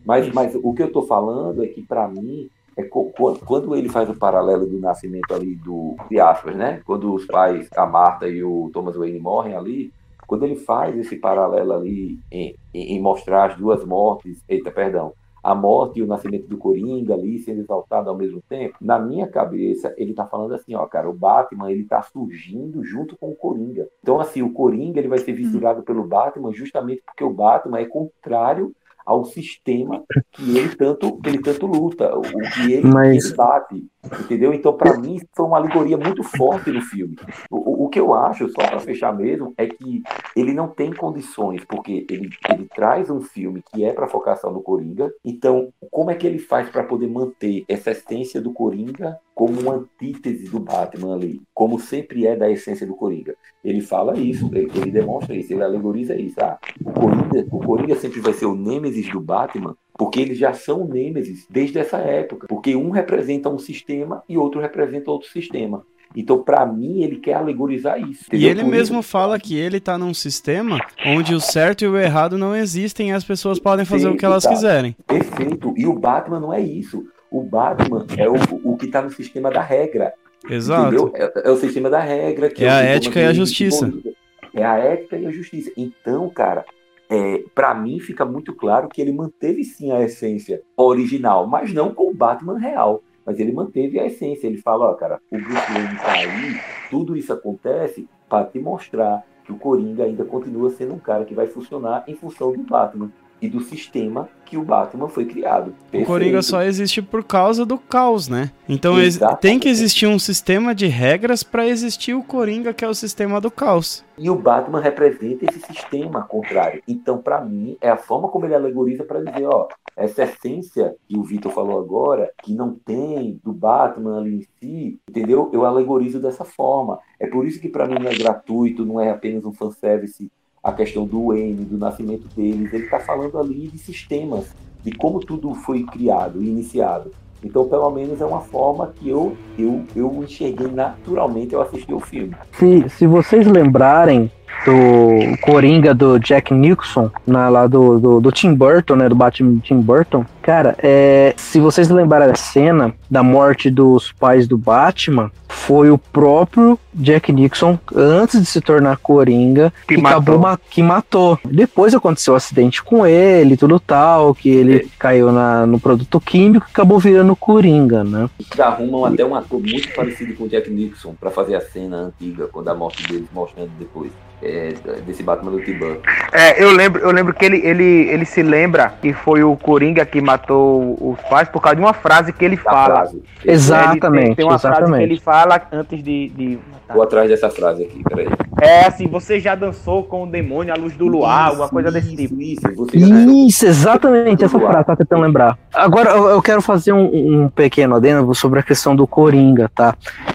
Mas, mas o que eu tô falando é que, pra mim, é quando ele faz o paralelo do nascimento ali do de aspas, né? Quando os pais, a Marta e o Thomas Wayne morrem ali, quando ele faz esse paralelo ali em, em, em mostrar as duas mortes, eita, perdão, a morte e o nascimento do Coringa ali sendo exaltado ao mesmo tempo, na minha cabeça ele tá falando assim, ó, cara, o Batman ele tá surgindo junto com o Coringa. Então assim, o Coringa ele vai ser visturado pelo Batman justamente porque o Batman é contrário ao sistema que ele tanto que ele tanto luta, o que ele, Mas- bate, entendeu? Então para mim foi uma alegoria muito forte no filme. O, o- o que eu acho, só para fechar mesmo, é que ele não tem condições, porque ele, ele traz um filme que é para focar só no Coringa. Então, como é que ele faz para poder manter essa essência do Coringa como uma antítese do Batman ali, como sempre é da essência do Coringa? Ele fala isso, ele, ele demonstra isso, ele alegoriza isso. Ah, o Coringa, o Coringa sempre vai ser o nêmesis do Batman, porque eles já são nêmesis desde essa época, porque um representa um sistema e outro representa outro sistema. Então, para mim, ele quer alegorizar isso. E entendeu? ele Por mesmo isso- fala que ele tá num sistema onde o certo e o errado não existem e as pessoas podem fazer o que elas tá. quiserem. Perfeito. E o Batman não é isso. O Batman é o, o que está no sistema da regra. Exato. É, é o sistema da regra. Que É a ética e a justiça. É a ética e a justiça. Então, cara, é, para mim fica muito claro que ele manteve sim a essência original, mas não com o Batman real. Mas ele manteve a essência. Ele fala, ó, cara, o Bruce Wayne tá aí, tudo isso acontece para te mostrar que o Coringa ainda continua sendo um cara que vai funcionar em função do Batman e do sistema que o Batman foi criado. O Perfeito. Coringa só existe por causa do caos, né? Então Exatamente. tem que existir um sistema de regras pra existir o Coringa, que é o sistema do caos. E o Batman representa esse sistema contrário. Então, para mim, é a forma como ele alegoriza para dizer, ó, essa essência que o Vitor falou agora, que não tem do Batman ali em si, entendeu? Eu alegorizo dessa forma. É por isso que para mim não é gratuito, não é apenas um fanservice a questão do Wayne, do nascimento deles. Ele está falando ali de sistemas, de como tudo foi criado e iniciado. Então, pelo menos é uma forma que eu, eu, eu enxerguei naturalmente ao assistir o filme. Se, se vocês lembrarem do Coringa do Jack Nicholson, na, lá do, do, do Tim Burton, né? Do Batman Tim Burton, cara, é, se vocês lembrarem a cena da morte dos pais do Batman, foi o próprio Jack Nixon, antes de se tornar Coringa, Que que, matou. acabou ma- que matou. Depois aconteceu o acidente com ele, tudo tal, que ele caiu na, no produto químico e acabou virando Coringa, né? Eles arrumam até um ator muito parecido com o Jack Nixon para fazer a cena antiga, quando a morte deles mostrando depois. É, desse Batman do Burton. É, eu lembro, eu lembro que ele, ele, ele se lembra que foi o Coringa que matou os pais por causa de uma frase que ele Da fala. frase. Exatamente, Ele tem, tem uma frase que exatamente. ele fala antes de. de Vou atrás dessa frase aqui, peraí. É assim, você já dançou com o demônio à luz do luar, alguma coisa desse Isso, tipo. Isso, Isso, exatamente essa frase, tá tentando lembrar. Agora, eu, eu quero fazer um, um pequeno adendo sobre a questão do Coringa, tá?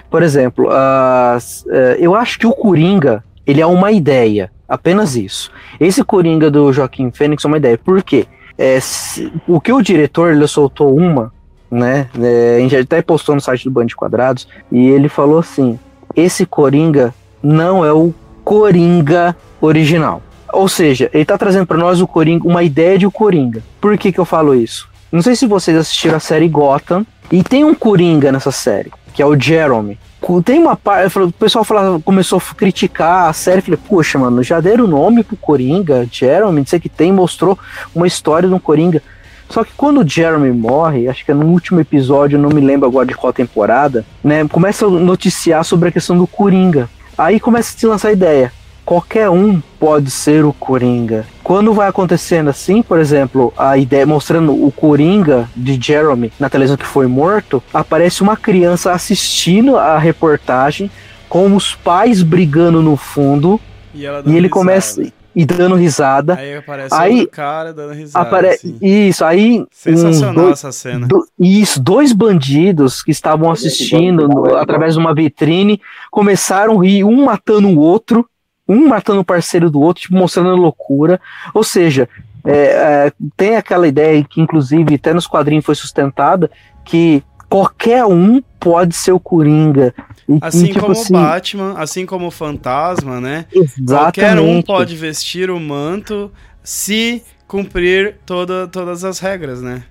Por exemplo, eh, eu acho que o Coringa, ele é uma ideia, apenas isso. Esse Coringa do Joaquim Fênix é uma ideia, por quê? É, se- o que o diretor, ele soltou uma, né, é, a gente até postou no site do Band de Quadrados, e ele falou assim, esse Coringa não é o Coringa original. Ou seja, ele tá trazendo pra nós o Coringa, uma ideia de o Coringa. Por que que eu falo isso? Não sei se vocês assistiram a série Gotham, e tem um Coringa nessa série, que é o Jeremy. Tem uma parte. O pessoal falava, começou a criticar a série. Falei, poxa, mano, já deram o nome pro Coringa, Jeremy, não sei que tem, mostrou uma história do Coringa. Só que quando o Jeremy morre, acho que é no último episódio, não me lembro agora de qual temporada, né? Começa a noticiar sobre a questão do Coringa. Aí começa a se lançar a ideia. Qualquer um pode ser o Coringa. Quando vai acontecendo assim, por exemplo, a ideia mostrando o Coringa de Jeremy na televisão que foi morto, aparece uma criança assistindo a reportagem com os pais brigando no fundo E, ela e ele risada. começa e dando risada. Aí aparece Aí- outro cara dando risada. Aparece assim. isso aí. Sensacional um, dois, essa cena. do- isso, dois bandidos que estavam assistindo no- é através de uma vitrine começaram a rir, um matando o outro, um matando o parceiro do outro, tipo, mostrando loucura. Ou seja, é, é, tem aquela ideia que, inclusive, até nos quadrinhos foi sustentada, que qualquer um pode ser o Coringa. E, Assim e, tipo como assim, o Batman, assim como o Fantasma, né? Qualquer um exatamente. pode vestir o manto se cumprir toda, todas as regras, né?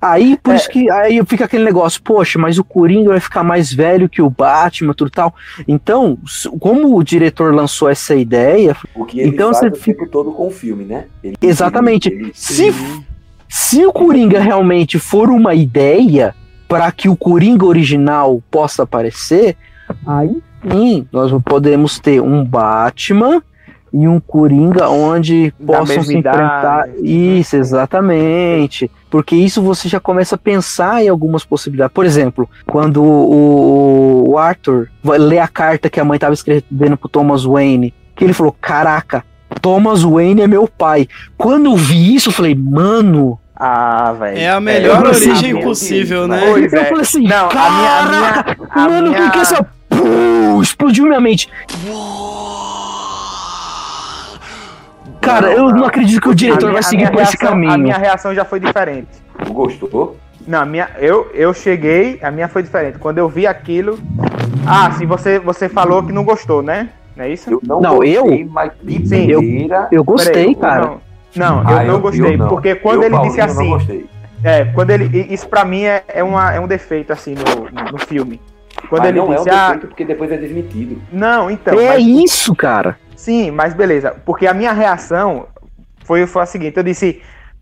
Aí, por É. isso que aí fica aquele negócio, poxa, mas o Coringa vai ficar mais velho que o Batman, tudo tal. Então, como o diretor lançou essa ideia, O que ele Então faz você o tempo todo com o filme, né? Ele- exatamente, ele- se, se o Coringa realmente for uma ideia para que o Coringa original possa aparecer, aí sim nós podemos ter um Batman e um Coringa onde Da possam se enfrentar. idade. Isso, exatamente. Porque isso você já começa a pensar em algumas possibilidades. Por exemplo, quando o, o Arthur vai ler a carta que a mãe estava escrevendo pro Thomas Wayne, que ele falou: Caraca, Thomas Wayne é meu pai. Quando eu vi isso, eu falei, mano. Ah, velho. É a melhor eu origem possível, né? Pois eu é. falei assim, Não, a minha- a minha- caraca, a mano, minha- porque essa. Pum, explodiu minha mente. Cara, eu não acredito que o diretor minha- vai seguir minha por esse reação- caminho. A minha reação já foi diferente. Gostou? Não, minha, eu, eu cheguei, a minha foi diferente. Quando eu vi aquilo. Ah, sim, você, você falou que não gostou, né? Não é isso? Eu não, Não, gostei, eu- mas de Sim, eu-. Eu gostei, Peraí, cara. Não, não eu Ah, não gostei. não. Porque quando Eu, ele Paulinho, disse eu não assim. gostei. É, quando ele. Isso pra mim é, é, uma, é um defeito, assim, no, no filme. Quando mas ele não disse, é um ah. defeito porque depois é desmentido. Não, então. é mas- isso, cara. Sim, mas beleza. Porque a minha reação foi, foi a seguinte: eu disse,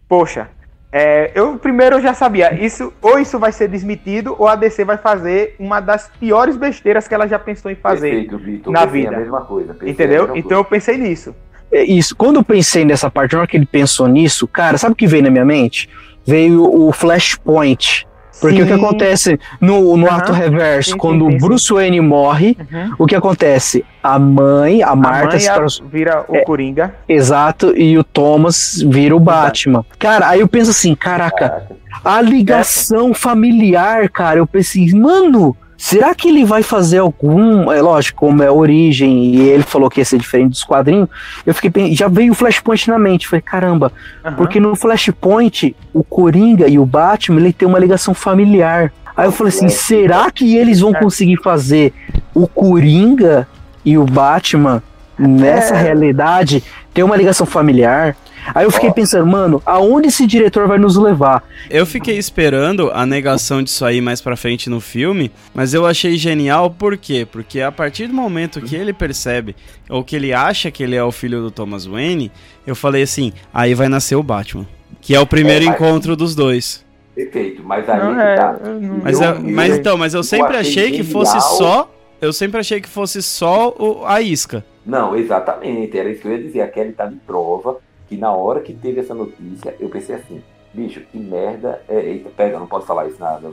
poxa, é, eu primeiro eu já sabia, isso ou isso vai ser desmentido, ou a DC vai fazer uma das piores besteiras que ela já pensou em fazer. Perfeito, Vitor. na vida. a mesma coisa. Entendeu? mesma Então eu pensei nisso. É Isso. Quando eu pensei nessa parte, na hora que ele pensou nisso, cara, sabe o que veio na minha mente? Veio o Flashpoint. Porque o que Sim. acontece no, no ato reverso, Sim, sim, quando sim, o Bruce Wayne morre, Uhum. o que acontece? A mãe, a A Marta mãe trans- vira o É. Coringa. Exato, e o Thomas vira o Batman. Cara, aí eu penso assim, caraca, Caraca. a ligação familiar, cara, eu pensei, mano, será que ele vai fazer algum. É lógico, como é a origem, e ele falou que ia ser diferente dos quadrinhos, eu fiquei já veio o Flashpoint na mente, falei, caramba, Aham. porque no Flashpoint, o Coringa e o Batman, ele tem uma ligação familiar. Aí eu falei assim, será que eles vão conseguir fazer o Coringa e o Batman nessa É. realidade ter uma ligação familiar? Aí eu fiquei pensando, mano, aonde esse diretor vai nos levar? Eu fiquei esperando a negação disso aí mais pra frente no filme, mas eu achei genial por quê? Porque a partir do momento que ele percebe, ou que ele acha que ele é o filho do Thomas Wayne, eu falei assim, aí vai nascer o Batman. Que é o primeiro É, mas- encontro dos dois. Perfeito, mas aí Não, que é, tá. não- Mas, Eu- eu- mas eu- então, mas eu eu sempre achei achei que fosse só. Eu sempre achei que fosse só o- a isca. Não, exatamente. Era isso que eu ia dizer. A Kelly tá de prova que na hora que teve essa notícia, eu pensei assim, bicho, que merda. É, eita, pega, não pode falar isso nada.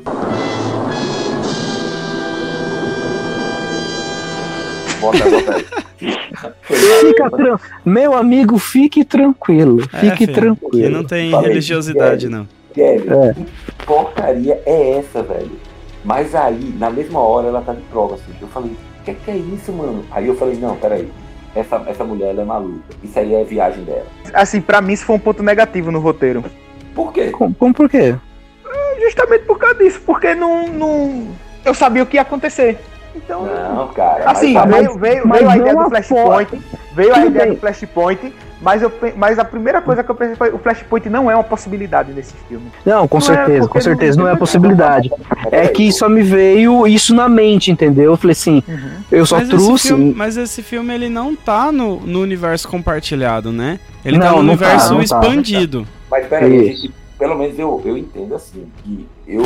Bota, bota aí. Fica tran... Meu amigo, fique tranquilo. É, Fique filho, tranquilo. E não tem Falei, religiosidade, Kelly. não. Kelly, É. que porcaria é essa, velho? Mas aí, na mesma hora, ela tá de prova, assim. Eu falei, o que, que é isso, mano? Aí eu falei, não, peraí. Essa, essa mulher, ela é maluca. Isso aí é viagem dela. Assim, pra mim isso foi um ponto negativo no roteiro. Por quê? Como, como por quê? Justamente por causa disso, porque não, não... eu sabia o que ia acontecer. Então, Não, cara. assim, mas- veio, veio, mas veio a ideia do Flashpoint, veio a ideia do Flashpoint, Mas, eu, mas a primeira coisa que eu pensei foi: o Flashpoint não é uma possibilidade nesse filme. Não, com Não é, certeza, porque com certeza, não- não é possibilidade. É que só me veio isso na mente, entendeu? Eu falei assim, eu só mas, esse trouxe. filme, mas esse filme ele não tá no, no universo compartilhado, né? Ele tá Não, no não tá, universo tá. expandido. Mas peraí, a Isso. gente, pelo menos eu, eu entendo assim, que eu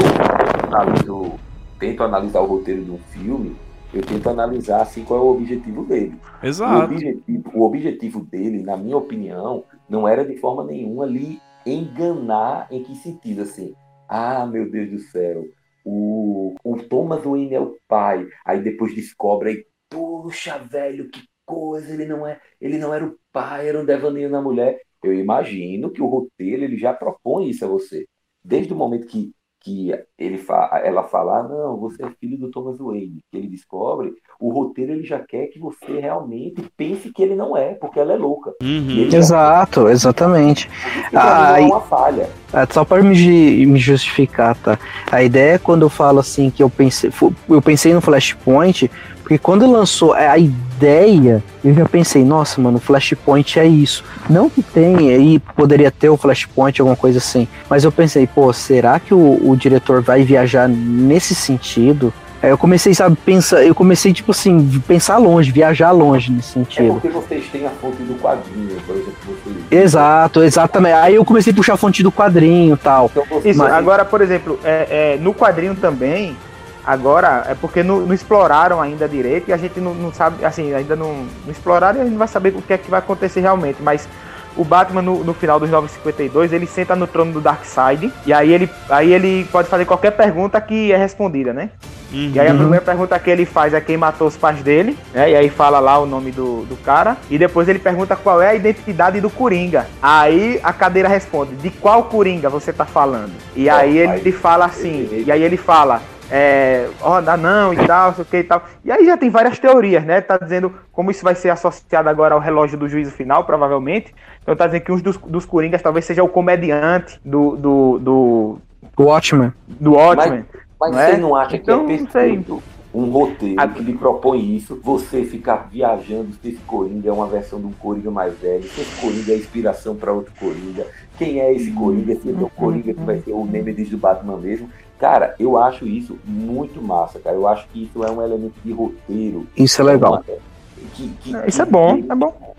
analiso, tento analisar o roteiro de um filme, eu tento analisar assim qual é o objetivo dele. O Exato. objetivo, o objetivo dele, na minha opinião, não era de forma nenhuma lhe enganar em que sentido, assim. Ah, meu Deus do céu, o, o Thomas Wayne é o pai. Aí depois descobre aí, puxa, velho, que coisa, ele não é, ele não era o pai, era um devaneio na mulher. Eu imagino que o roteiro ele já propõe isso a você. Desde o momento que, que ele fa ela fala, ah, não, você é filho do Thomas Wayne, que ele descobre, o roteiro ele já quer que você realmente pense que ele não é, porque ela é louca. Uhum. Exato, exatamente. Ah, é uma falha. Ah, Só para me, me justificar, tá? A ideia é quando eu falo assim que eu pensei, eu pensei no Flashpoint, porque quando lançou a ideia, eu já pensei, nossa, mano, o Flashpoint é isso. Não que tem aí, poderia ter o Flashpoint, alguma coisa assim, mas eu pensei, pô, será que o, o diretor vai viajar nesse sentido? Aí eu comecei, sabe, pensar, eu comecei, tipo assim, pensar longe, viajar longe nesse É sentido. porque vocês têm a fonte do quadrinho, por exemplo, vocês. Exato, exatamente. Aí eu comecei a puxar a fonte do quadrinho e tal. Então Isso, Mas- agora, por exemplo, é, é, no quadrinho também, agora é porque não, não exploraram ainda direito e a gente não, não sabe, assim, ainda não, não exploraram e a gente não vai saber o que é que vai acontecer realmente, mas o Batman no, no final dos 952, ele senta no trono do Darkseid e aí ele, aí ele pode fazer qualquer pergunta que é respondida, né? Uhum. E aí a Uhum. primeira pergunta que ele faz é quem matou os pais dele, né? E aí fala lá o nome do, do cara. E depois ele pergunta qual é a identidade do Coringa. Aí a cadeira responde, de qual Coringa você tá falando? E Ó, aí ele fala assim, e aí ele fala, é, ó, dá não e tal, sei o que e tal. E aí já tem várias teorias, né? Tá dizendo como isso vai ser associado agora ao relógio do juízo final, provavelmente. Então tá dizendo que um dos, dos Coringas talvez seja o comediante do, do, do, Watchmen. do Watchmen. Mas Não você é? não acha Então, que é não perfeito um roteiro Ah. que lhe propõe isso? Você ficar viajando se esse Coringa é uma versão de um Coringa mais velho, se esse Coringa é inspiração para outro Coringa, quem é esse Coringa, se é o Coringa que vai ser o Nemesis do Batman mesmo. Cara, eu acho isso muito massa, cara. Eu acho que isso é um elemento de roteiro. Isso é legal. Que- que- Isso é que- bom, que- é bom.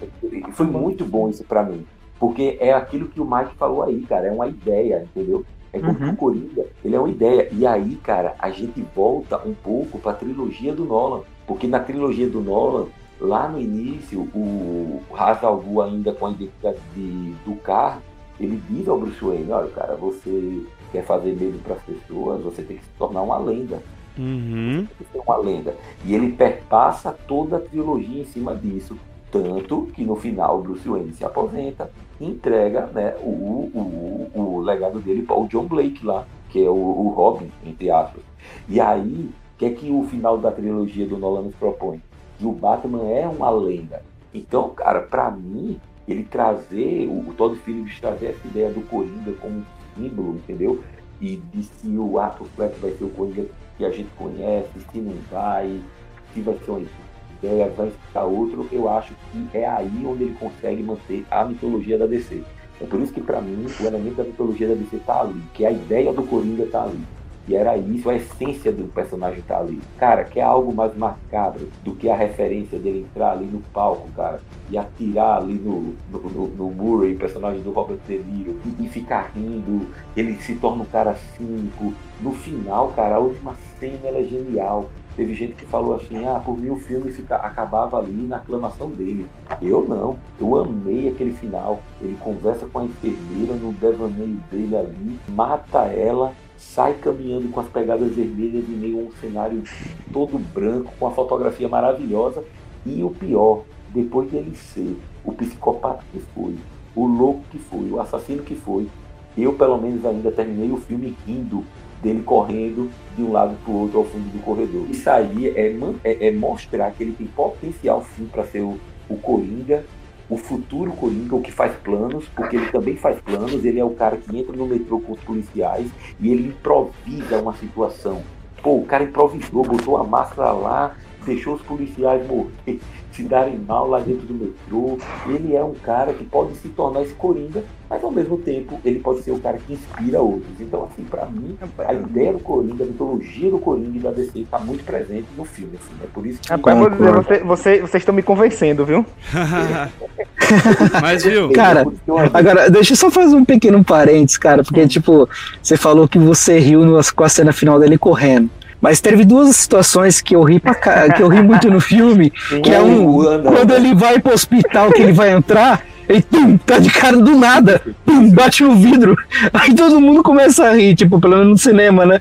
Foi muito bom isso pra mim. Porque é aquilo que o Mike falou aí, cara. É uma ideia, entendeu? É como Uhum. o Coringa, ele é uma ideia. E aí, cara, a gente volta um pouco pra trilogia do Nolan. Porque na trilogia do Nolan, lá no início, o Ra's al Ghul ainda com a identidade de, do carro, ele diz ao Bruce Wayne, olha, cara, você quer fazer medo pras pessoas, você tem que se tornar uma lenda Uhum. que ser uma lenda. E ele perpassa toda a trilogia em cima disso. Tanto que no final Bruce Wayne se aposenta e entrega né, o, o, o, legado dele para o John Blake lá, que é o, o Robin, entre aspas. E aí, o que é que o final da trilogia do Nolan nos propõe? Que o Batman é uma lenda. Então, cara, para mim, ele trazer, o, o Todd Phillips trazer essa ideia do Coringa como símbolo, entendeu? E de se o Arthur Fleck vai ser o Coringa que a gente conhece, se não vai, se vai ser uma ideia, vai ficar outro, eu acho que é aí onde ele consegue manter a mitologia da DC. É por isso que, para mim, o elemento da mitologia da DC tá ali, que a ideia do Coringa tá ali. E era isso, a essência do personagem tá ali. Cara, que é algo mais macabro do que a referência dele entrar ali no palco, cara, e atirar ali no, no, no, no Murray, personagem do Robert De Niro, e, e ficar rindo, ele se torna um cara cínico. No final, cara, a última cena ela é genial. Teve gente que falou assim, ah, por mim o filme fica, acabava ali na aclamação dele. Eu não, eu amei aquele final. Ele conversa com a enfermeira no devaneio dele ali, mata ela, sai caminhando com as pegadas vermelhas em meio a um cenário todo branco, com a fotografia maravilhosa. E o pior, depois dele ser o psicopata que foi, o louco que foi, o assassino que foi, eu pelo menos ainda terminei o filme rindo dele correndo de um lado para o outro ao fundo do corredor. Isso aí é, é- é mostrar que ele tem potencial sim para ser o, o Coringa, o futuro Coringa, o que faz planos, porque ele também faz planos, ele é o cara que entra no metrô com os policiais e ele improvisa uma situação. Pô, o cara improvisou, botou a máscara lá deixou os policiais morrer, se darem mal lá dentro do metrô. Ele é um cara que pode se tornar esse coringa, mas ao mesmo tempo ele pode ser o cara que inspira outros. Então, assim, pra mim, a ideia do Coringa, a mitologia do Coringa e da DC está muito presente no filme. Assim, é por isso que. Rapaz, vou dizer, você- você- vocês estão me convencendo, viu? Mas viu? Cara, Agora, deixa eu só fazer um pequeno parênteses, cara, porque, tipo, você falou que você riu no- com a cena final dele correndo. Mas teve duas situações que eu ri, pra que eu ri muito no filme, que é um, quando ele vai pro hospital, que ele vai entrar, e tum, tá de cara do nada, bate no vidro. Aí todo mundo começa a rir, tipo, pelo menos no cinema, né?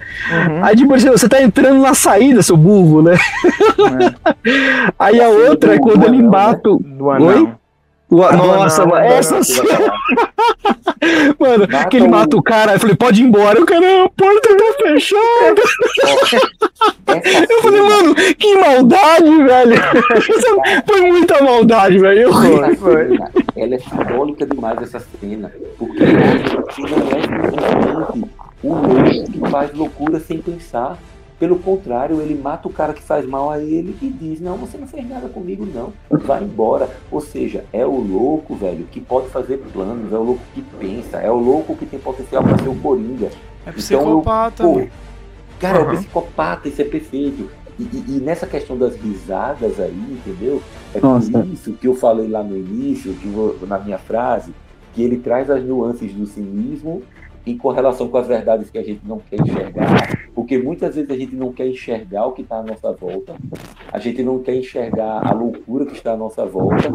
Aí, tipo, assim, você tá entrando na saída, seu burro, né? Aí a outra é quando ele o... Do anão. o- Nossa, anão, mano, essa. Mano, Mata que ele o- mata o cara, aí eu falei, pode ir embora. O cara, a porta tá fechada. Eu falei, mano, que maldade, velho. Foi muita maldade, velho. Eu. Essa cena, ela é simbólica demais essa cena, porque não é simplesmente o louco que faz loucura sem pensar. Pelo contrário, ele mata o cara que faz mal a ele e diz: Não, você não fez nada comigo, não. Vai embora. Ou seja, é o louco, velho, que pode fazer planos, é o louco que pensa, é o louco que tem potencial para ser o Coringa. É Então, psicopata. Pô, né? cara, é Uhum. o psicopata, isso é perfeito. E, e- e nessa questão das risadas aí, entendeu? É Nossa. por isso que eu falei lá no início, que eu- na minha frase, que ele traz as nuances do cinismo em correlação com as verdades que a gente não quer enxergar, porque muitas vezes a gente não quer enxergar o que está à nossa volta, a gente não quer enxergar a loucura que está à nossa volta,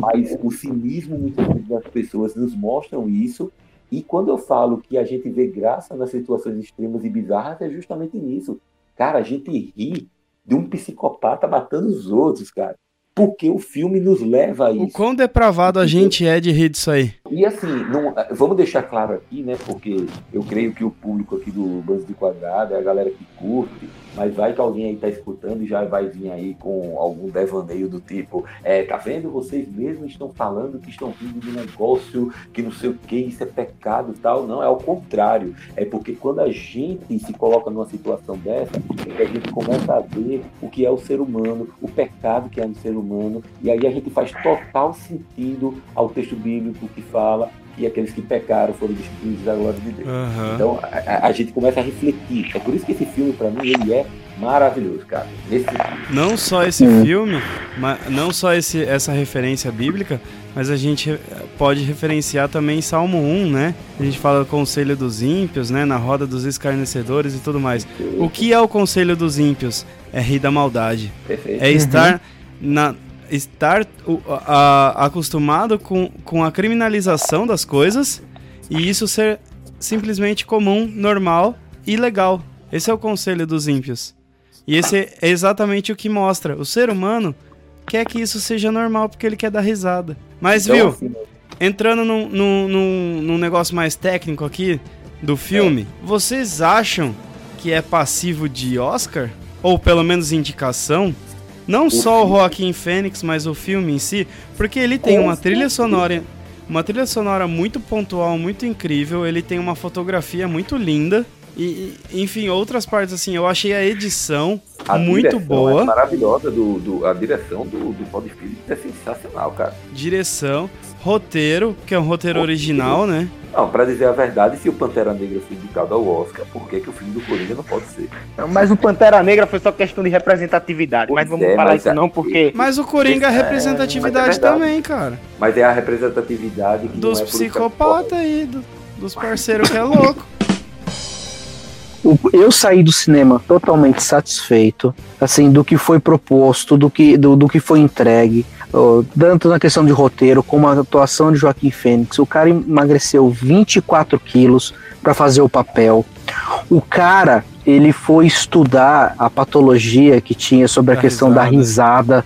mas o cinismo muitas vezes das pessoas nos mostram isso, e quando eu falo que a gente vê graça nas situações extremas e bizarras, é justamente nisso. Cara, a gente ri de um psicopata matando os outros, cara. Porque o filme nos leva a O isso. quão depravado a gente é de rir disso aí. E assim, não- vamos deixar claro aqui, né? Porque eu creio que o público aqui do Banzo de Quadrado é a galera que curte, mas vai que alguém aí tá escutando e já vai vir aí com algum devaneio do tipo, é, tá vendo? Vocês mesmos estão falando que estão vindo de negócio que não sei o que, isso é pecado tal. Não, é ao contrário. É porque quando a gente se coloca numa situação dessa, é que a gente começa a ver o que é o ser humano, o pecado que é no ser humano, e aí a gente faz total sentido ao texto bíblico que fala que aqueles que pecaram foram destituídos da glória de Deus. Aham. Então a, a- a gente começa a refletir. É por isso que esse filme, para mim, ele é maravilhoso, cara. Esse Não só esse Hum. filme, não só esse, essa referência bíblica, mas a gente pode referenciar também Salmo 1, né? A gente fala do conselho dos ímpios, né? Na roda dos escarnecedores e tudo mais. O que é o conselho dos ímpios? É rir da maldade. perfeito. É estar na estar a- acostumado com, com a criminalização das coisas e isso ser simplesmente comum, normal e legal. Esse é o conselho dos ímpios. E esse é exatamente o que mostra. O ser humano quer que isso seja normal porque ele quer dar risada. Mas, Então, viu, assim, entrando num, num, num- num negócio mais técnico aqui do filme, vocês acham que é passivo de Oscar? Ou pelo menos indicação? Não só o filme. Joaquim Fênix, mas o filme em si, porque ele tem Com uma trilha sonora, uma trilha sonora muito pontual, muito incrível, ele tem uma fotografia muito linda. E, enfim, outras partes assim, eu achei a edição a muito direção boa. É maravilhosa. Do, do- a direção do, do Todd Phillips é sensacional, cara. direção, roteiro, que é um roteiro original, né? Não, pra dizer a verdade, se o Pantera Negra foi indicado ao Oscar, por que, que o filme do Coringa não pode ser? Mas o Pantera Negra foi só questão de representatividade. mas Pois vamos é, falar mas isso é- não, porque. Mas o Coringa é É, representatividade mas é também, cara. Mas é a representatividade que Dos é que psicopatas aí, do- dos parceiros que é louco. Eu saí do cinema totalmente satisfeito, assim, do que foi proposto, do que, do, do que foi entregue, tanto na questão de roteiro como a atuação de Joaquim Fênix. O cara emagreceu 24 quilos para fazer o papel. O cara, ele foi estudar a patologia que tinha sobre a Da questão da risada.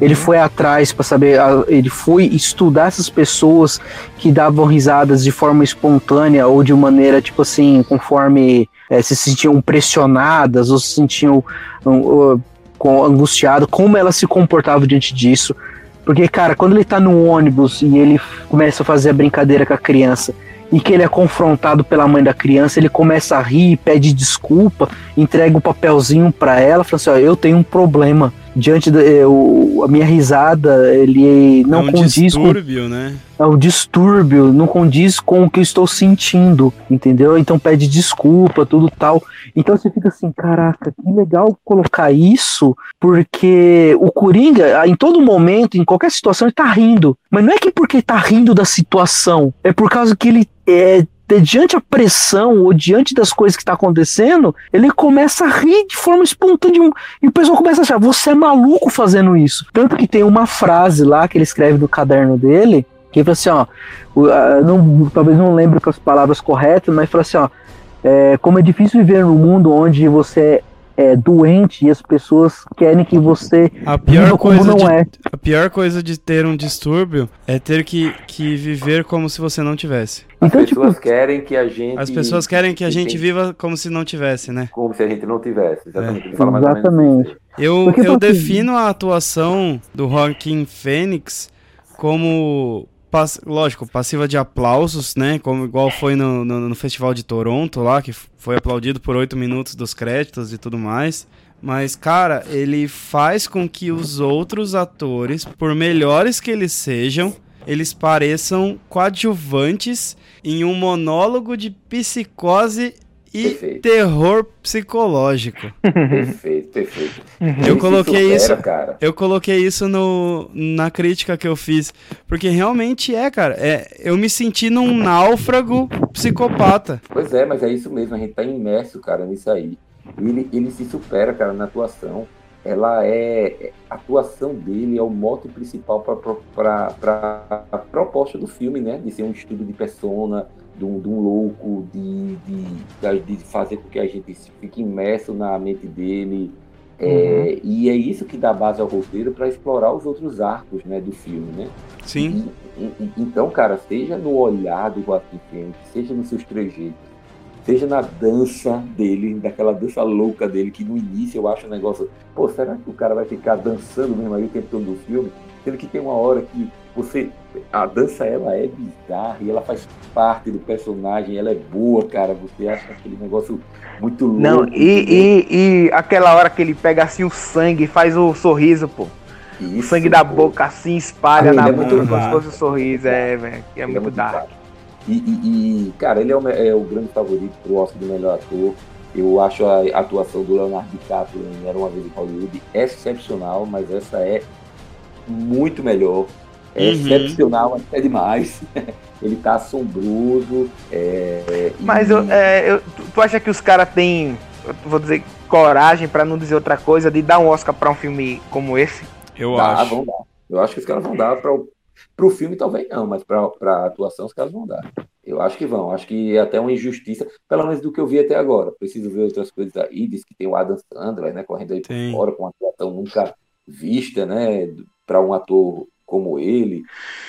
Ele foi atrás para saber, a- ele foi estudar essas pessoas que davam risadas de forma espontânea ou de maneira, tipo assim, conforme eh, se sentiam pressionadas ou se sentiam um, com- angustiadas, como elas se comportavam diante disso. Porque, cara, quando ele tá no ônibus e ele começa a fazer a brincadeira com a criança e que ele é confrontado pela mãe da criança, ele começa a rir, pede desculpa, entrega o papelzinho pra ela, fala assim: ó, eu tenho um problema. Diante da eu, a minha risada, ele não é um condiz com distúrbio, né? é o distúrbio, não condiz com o que eu estou sentindo, entendeu? Então pede desculpa, tudo tal. Então você fica assim, caraca, que legal colocar isso, porque o Coringa, em todo momento, em qualquer situação, ele tá rindo. Mas não é que porque tá rindo da situação, é por causa que ele é diante a pressão ou diante das coisas que está acontecendo, ele começa a rir de forma espontânea e o pessoal começa a achar, você é maluco fazendo isso. Tanto que tem uma frase lá que ele escreve no caderno dele, que ele fala assim, ó, não- talvez não lembre com as palavras corretas, mas fala assim, ó, é, como é difícil viver num mundo onde você é doente e as pessoas querem que você A pior viva como coisa não de é. A pior coisa de ter um distúrbio é ter que, que viver como se você não tivesse. Então, As tipo, pessoas querem que a gente. As pessoas querem que a gente tem- viva como se não tivesse, né? Como se a gente não tivesse. Exatamente. É. Exatamente. Eu, eu tipo defino a atuação do Joaquim Fênix como, pass- lógico, passiva de aplausos, né? Como igual foi no, no, no Festival de Toronto lá, que foi aplaudido por oito minutos dos créditos e tudo mais. Mas, cara, ele faz com que os outros atores, por melhores que eles sejam, eles pareçam coadjuvantes em um monólogo de psicose e Perfeito. terror psicológico. Perfeito, perfeito. Eu coloquei isso- cara. Eu coloquei isso no, na crítica que eu fiz. Porque realmente é, cara. É, eu me senti num náufrago psicopata. Pois é, mas é isso mesmo, a gente tá imerso, cara, nisso aí. Ele, ele se supera, cara, na atuação. Ela é. A atuação dele é o mote principal para a proposta do filme, né? De ser um estudo de persona, de um, de um louco, de, de, de fazer com que a gente fique imerso na mente dele. É, E é isso que dá base ao roteiro para explorar os outros arcos né, do filme, né? Sim. E- e- então, cara, seja no olhar do Joaquim Fênix, seja nos seus trejeitos, seja na dança dele, daquela dança louca dele, que no início eu acho um negócio, pô, será que o cara vai ficar dançando mesmo aí o tempo todo do filme? Sendo que tem uma hora que você. A dança ela é bizarra e ela faz parte do personagem, ela é boa, cara. Você acha aquele negócio muito louco. Não, e, e, e aquela hora que ele pega assim o sangue e faz o sorriso, pô. O Isso, sangue da pô. boca assim espalha Ah, na é boca como se dark. fosse o sorriso, é, velho. que É Ele muito dark. E, e- e, cara, ele é o, é o grande favorito pro Oscar do melhor ator. Eu acho a atuação do Leonardo DiCaprio em Era Uma Vez em Hollywood excepcional, mas essa é muito melhor. É Uhum. excepcional até demais. ele tá assombroso. é, e- Mas eu, é, eu- tu, tu acha que os caras têm, vou dizer, coragem, pra não dizer outra coisa, de dar um Oscar pra um filme como esse? Eu dá, acho. vão dar. Eu acho que os caras vão dar para pro filme talvez não, mas pra, pra atuação os caras vão dar. Eu acho que vão. Acho que é até uma injustiça, pelo menos do que eu vi até agora. Preciso ver outras coisas aí. Diz que tem o Adam Sandler, né, correndo aí por Tem. fora com uma atuação nunca vista, né, para um ator como ele.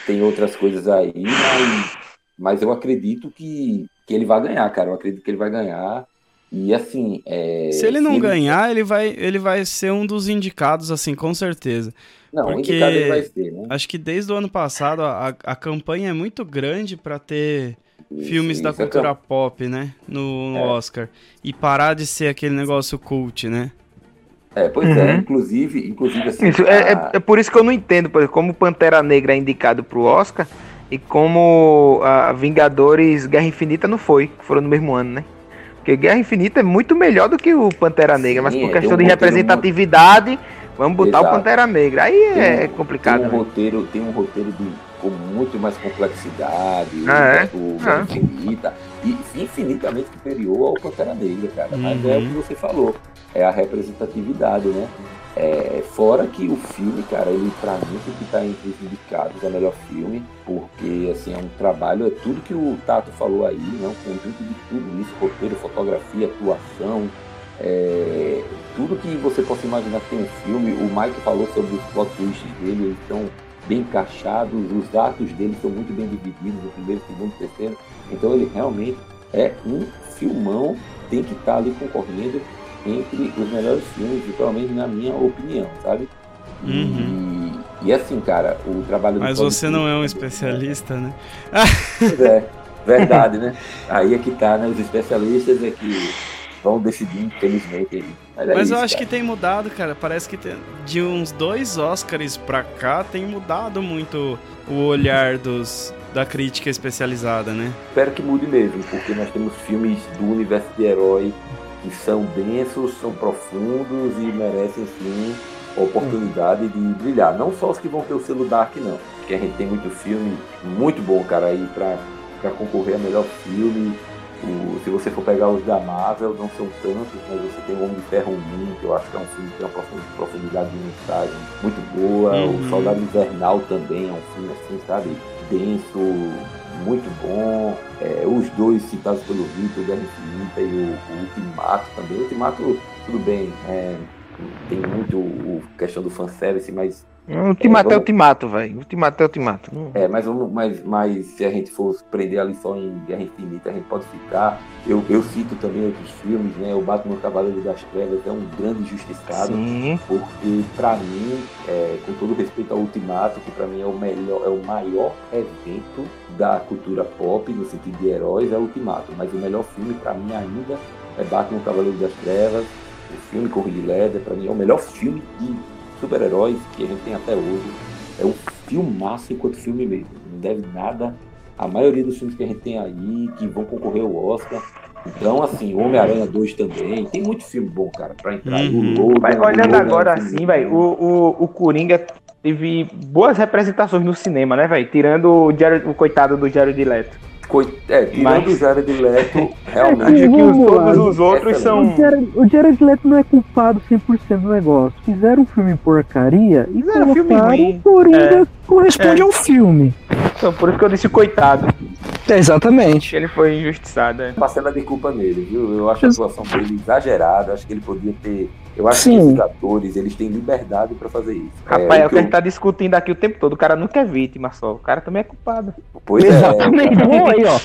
Tem outras coisas aí, mas, mas eu acredito que, que ele vai ganhar, cara. Eu acredito que ele vai ganhar. E assim, é, Se ele não ganhar, ele vai, ele vai ser um dos indicados, assim, com certeza. não, porque- indicado ele vai ser, né? Acho que desde o ano passado a, a- campanha é muito grande pra ter filmes Isso, da é cultura pop, né? No, no É. Oscar. E parar de ser aquele negócio cult, né? É, pois é, Uhum. inclusive, inclusive assim, Isso, é, a- é- é por isso que eu não entendo, por exemplo, como Pantera Negra é indicado pro Oscar e como a Vingadores Guerra Infinita não foi, que foram no mesmo ano, né? Porque Guerra Infinita é muito melhor do que o Pantera Negra, mas Sim, por é, questão um de representatividade, vamos botar Exato. o Pantera Negra. Aí é tem um- complicado. Tem um né? roteiro, tem um roteiro de, com muito mais complexidade, Ah, é? o Ah. infinita, e infinitamente superior ao Pantera Negra, cara. Mas é o Uhum. que você falou, é a representatividade, né? É, fora que o filme, cara, ele pra mim tem que estar entre os indicados a melhor filme, porque assim, é um trabalho, é tudo que o Tato falou aí, né? Um conjunto de tudo isso, roteiro, fotografia, atuação, é, tudo que você possa imaginar que tem um filme, o Mike falou sobre os plot twists dele, eles estão bem encaixados, os atos dele são muito bem divididos, o primeiro, o segundo, o terceiro. Então ele realmente é um filmão, tem que estar ali concorrendo entre os melhores filmes, pelo menos na minha opinião, sabe? Uhum. E, e assim, cara, o trabalho Mas você não é um Phillips- especialista, né? Pois é, verdade, né? Aí é que tá, né? Os especialistas é que vão decidir, infelizmente. aí. Mas, é Mas isso, eu acho cara. que tem mudado, cara. Parece que tem- de uns dois Oscars pra cá tem mudado muito o olhar dos, da crítica especializada, né? Espero que mude mesmo, porque nós temos filmes do universo de herói que são densos, são profundos e merecem sim a oportunidade de brilhar. Não só os que vão ter o selo Dark, não. Porque a gente tem muito filme muito bom, cara, aí pra, pra concorrer a melhor filme. O- se você for pegar os da Marvel, não são tantos, mas você tem o Homem de Ferro 1, que eu acho que é um filme que tem uma profund- profundidade de mensagem muito boa. Uhum. O Soldado Invernal também é um filme assim, sabe? Denso, muito bom. É, os dois citados pelo Vitor, o Guerra Infinita e o, o Ultimato também. O Ultimato, tudo bem, é, tem muito o, questão do fanservice, mas Ultimato é vamos- ultimato, velho. Ultimato é ultimato. Não- é, mas, vamos, mas, mas se a gente for prender ali só em Guerra Infinita, a gente pode ficar. Eu, eu cito também outros filmes, né? O Batman Cavaleiro das Trevas é um grande injustiçado, Sim. porque pra mim, é, com todo respeito ao Ultimato, que pra mim é o melhor, é o maior evento da cultura pop, no sentido de heróis, é o Ultimato. Mas o melhor filme pra mim ainda é Batman Cavaleiro das Trevas, o filme com o Heath Ledger, pra mim é o melhor filme de super-heróis que a gente tem até hoje. É um filmaço enquanto filme mesmo. Não deve nada a maioria dos filmes que a gente tem aí, que vão concorrer ao Oscar. Então, assim, Homem-Aranha 2 também. Tem muito filme bom, cara, pra entrar. Uhum. O Logan, Mas o olhando Logan é um agora assim, velho, o, o, o Coringa teve boas representações no cinema, né, velho? Tirando o, Jared, o coitado do Jared Leto. Coi- É, tirando Mas- o Jared Leto, realmente. que os, Vamos lá. todos os outros Excelente. são. O Jared, o Jared Leto não é culpado 100% do negócio. Fizeram um filme porcaria e Fizeram um filme Coringa corresponde É. ao filme. Então, por isso que eu disse coitado. É, exatamente. Ele foi injustiçado. é. Parcela de culpa nele, viu? Eu acho a atuação dele exagerada. Acho que ele podia ter. Eu acho Sim. que esses atores, eles têm liberdade pra fazer isso. Rapaz, é, o que a eu- gente tá discutindo aqui o tempo todo. O cara nunca é vítima só. O cara também é culpado. Pois é. Exatamente. Bom, aí, ó.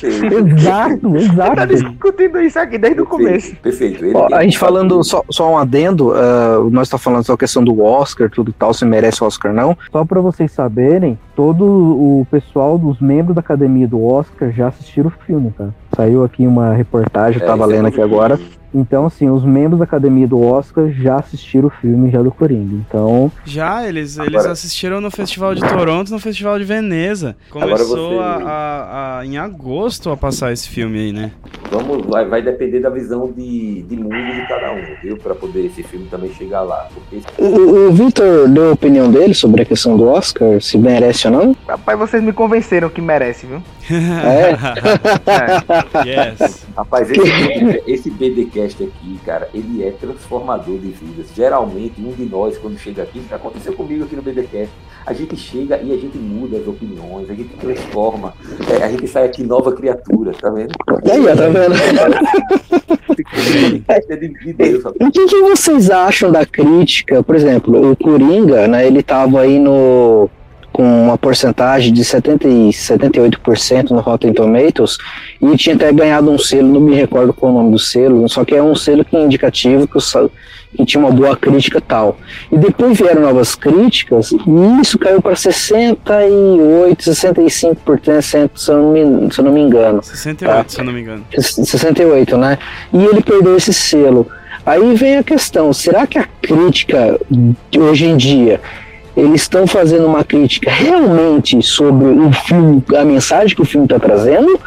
Exato, Tá exato. discutindo isso aqui desde o começo. Perfeito. Ele Ó, a gente que falando, só, só um adendo, ah, nós tá falando só a questão do Oscar, tudo e tal, se merece o Oscar não. Só pra vocês saberem, todo o pessoal dos membros da academia do Oscar já assistiram o filme, tá? Saiu aqui uma reportagem, eu É, tava é lendo aqui agora. Então, assim, os membros da academia do Oscar já assistiram o filme já do Coringa. Então, Já, eles, eles Agora- assistiram no Festival de Toronto, no Festival de Veneza. Começou você- a, a- a- em agosto a passar esse filme aí, né? Vamos, vai, vai depender da visão de, de mundo de cada um, viu? Pra poder esse filme também chegar lá. Porque o, o Victor deu a opinião dele sobre a questão do Oscar, se merece ou não. Rapaz, vocês me convenceram que merece, viu? É. yes. Rapaz, esse, esse BDcast aqui, cara, ele é transformador de vidas. Geralmente, um de nós, quando chega aqui, aconteceu comigo aqui no BDcast, a gente chega e a gente muda as opiniões, a gente transforma, é, a gente sai aqui nova criatura, tá vendo? Aí, ó, tá vendo? É. O que, que vocês acham da crítica? Por exemplo, o Coringa, né, ele tava aí no com uma porcentagem de 70 e 78% no Rotten Tomatoes e tinha até ganhado um selo, não me recordo qual é o nome do selo, só que é um selo que é indicativo que, o que tinha uma boa crítica tal. E depois vieram novas críticas e isso caiu para 68, 65%, se eu não me, se eu não me engano. 68, se eu não me engano. 68, né? E ele perdeu esse selo. Aí vem a questão: será que a crítica de hoje em dia eles estão fazendo uma crítica realmente sobre o filme, a mensagem que o filme está trazendo?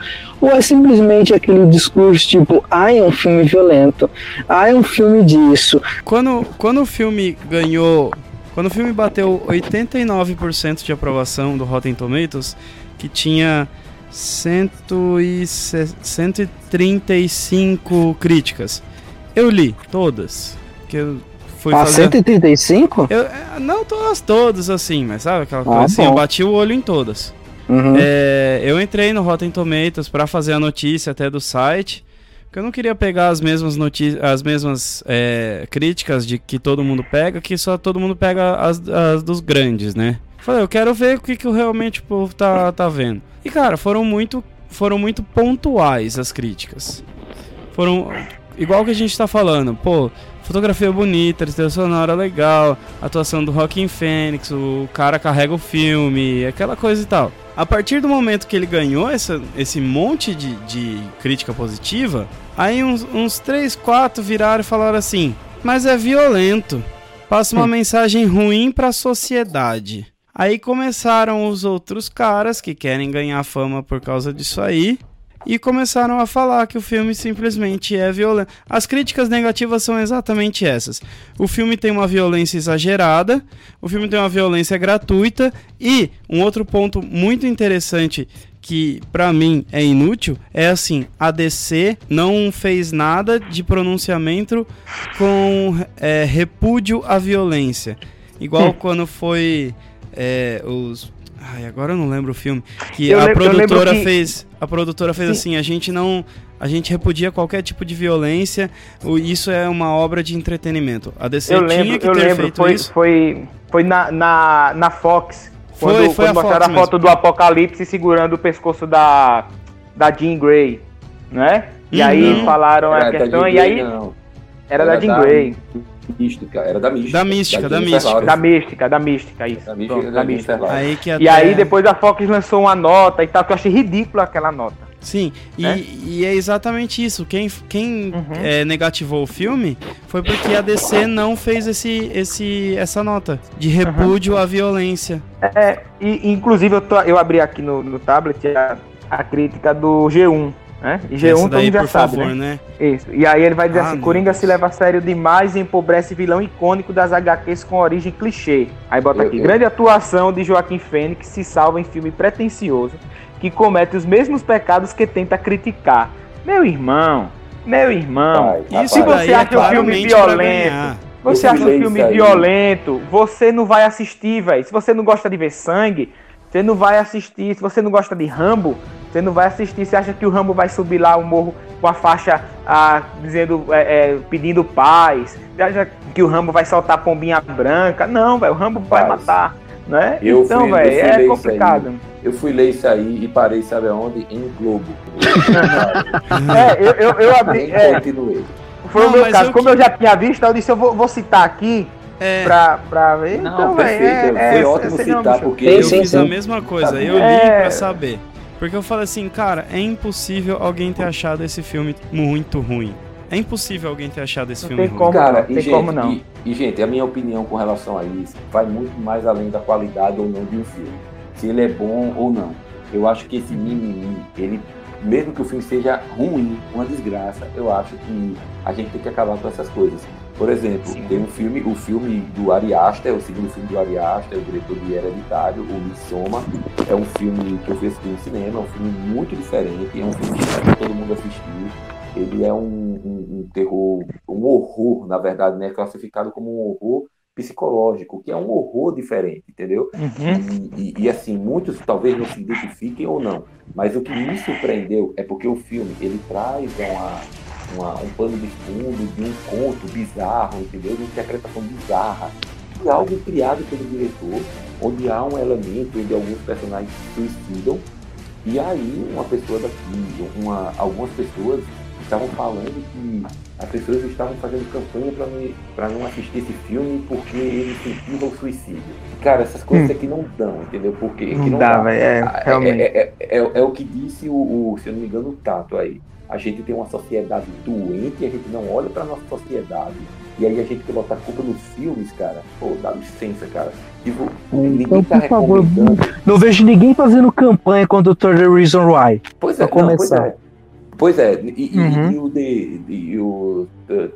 Ou é simplesmente aquele discurso tipo, ah, é um filme violento, ah, é um filme disso. Quando, quando o filme ganhou. Quando o filme bateu 89% de aprovação do Rotten Tomatoes, que tinha 100 e se- 135 críticas. Eu li todas. Que eu fui A fazer. 135? Eu, é, não todas, todas assim, mas sabe aquela coisa Ah, assim? Eu bom. bati o olho em todas. Uhum. É, eu entrei no Rotten Tomatoes pra fazer a notícia até do site, porque eu não queria pegar as mesmas notícias, as mesmas é, críticas de que todo mundo pega, que só todo mundo pega as, as dos grandes, né? Falei, eu quero ver o que, que realmente o povo tá, tá vendo. E cara, foram muito, foram muito pontuais as críticas. Foram igual que a gente tá falando, pô, fotografia bonita, trilha sonora legal, atuação do Rockin' Fênix, o cara carrega o filme, aquela coisa e tal. A partir do momento que ele ganhou essa, esse monte de, de crítica positiva, aí uns, uns 3, 4 viraram e falaram assim: Mas é violento. Passa uma mensagem ruim pra sociedade. Aí começaram os outros caras que querem ganhar fama por causa disso aí. E começaram a falar que o filme simplesmente é violento. As críticas negativas são exatamente essas. O filme tem uma violência exagerada, o filme tem uma violência gratuita e um outro ponto muito interessante que pra mim é inútil é assim, a DC não fez nada de pronunciamento com é, repúdio à violência. Igual quando foi é, os Ai, agora eu não lembro o filme. Que Eu a lembro produtora que- fez. A produtora fez assim, a gente não. A gente repudia qualquer tipo de violência. o- Isso é uma obra de entretenimento. A DC Eu tinha lembro, que eu ter lembro, feito foi, isso. foi, foi na, na, na Fox. Foi, Quando, foi quando a mostraram Fox a foto do Apocalipse segurando o pescoço da, da Jean Grey, né? E Uhum. aí falaram a Era da questão, Jean e aí não. era da Jean Grey, Mística, era da mística. Da mística, da Jennifer mística. Da mística, da mística, isso. Da mística, Pronto, da da mística. Aí que E até- aí depois a Fox lançou uma nota e tal, que eu achei ridícula aquela nota. Sim, e, né? e é exatamente isso. Quem, quem Uhum. é, negativou o filme foi porque a DC não fez esse, esse, essa nota de repúdio à violência. É, e inclusive eu, tô, eu abri aqui no, no tablet a, a crítica do G1, né? E G1 Essa todo daí, mundo já por sabe, favor, né? né? Isso. E aí ele vai dizer Ah, assim: Coringa Deus. se leva a sério demais e empobrece vilão icônico das HQs com origem clichê. Aí bota Eu- aqui: eu- grande atuação de Joaquim Fênix se salva em filme pretensioso que comete os mesmos pecados que tenta criticar. Meu irmão, meu irmão. Isso Se você daí é acha o filme claramente pra violento. Você acha o falei filme violento, você não vai assistir, velho. Se você não gosta de ver sangue, você não vai assistir. Se você não gosta de Rambo, você não vai assistir. Você acha que o Rambo vai subir lá o morro com a faixa ah, dizendo, é, é, pedindo paz? Você acha que o Rambo vai soltar pombinha branca? Não, velho. O Rambo vai Rapaz, matar, né? eu então, fui- eu velho, fui é complicado. Eu fui ler isso aí e parei, sabe aonde? Em Globo. É, eu, eu, eu abri. Nem É, continuei. foi Não, o meu caso. eu Como eu já tinha visto, eu disse, eu vou, vou citar aqui É, pra, pra ver. Não, então, velho, perfeito. é, Foi é, ótimo seria uma citar, porque eu sim, fiz a sim. mesma coisa. Tá Eu li É. pra saber. Porque eu falei assim, cara, é impossível alguém ter achado esse filme muito ruim. É impossível alguém ter achado esse Não filme tem ruim. como. Cara, não, e, tem gente, como não. E, e, gente, a minha opinião com relação a isso vai muito mais além da qualidade ou não de um filme. Se ele é bom ou não. Eu acho que esse mimimi, ele, mesmo que o filme seja ruim, uma desgraça, eu acho que a gente tem que acabar com essas coisas. Por exemplo, Sim. tem um filme, o filme do Ari Aster, o segundo filme do Ari Aster, o diretor de Hereditário, o Midsommar. É um filme que eu assistir no cinema, é um filme muito diferente, é um filme que todo mundo assistiu. Ele é um, um- um terror, um horror, na verdade, né? Classificado como um horror psicológico, que é um horror diferente, entendeu? Uhum. E, e- e, assim, muitos talvez não se identifiquem ou não, mas o que me surpreendeu é porque o filme ele traz uma, uma- um pano de fundo de um conto bizarro, entendeu? De uma interpretação bizarra, de algo criado pelo diretor, onde há um elemento onde alguns personagens se suicidam, e aí uma pessoa daqui, uma, algumas pessoas estavam falando que as pessoas estavam fazendo campanha para não, não assistir esse filme porque ele incentiva o suicídio. Cara, essas coisas aqui não dão, entendeu? Porque que Hum. Não dá, velho. É, Ah, realmente. É, é- é- é o que disse o, o, se eu não me engano, o Tato aí. A gente tem uma sociedade doente e a gente não olha pra nossa sociedade. E aí a gente quer botar culpa nos filmes, cara. Pô, dá licença, cara. Tipo, ninguém Então, tá por favor. Não vejo ninguém fazendo campanha contra o Third Reason Why. Pois é, não, pois é. Pois é, e, e- Uhum. e o, e uh,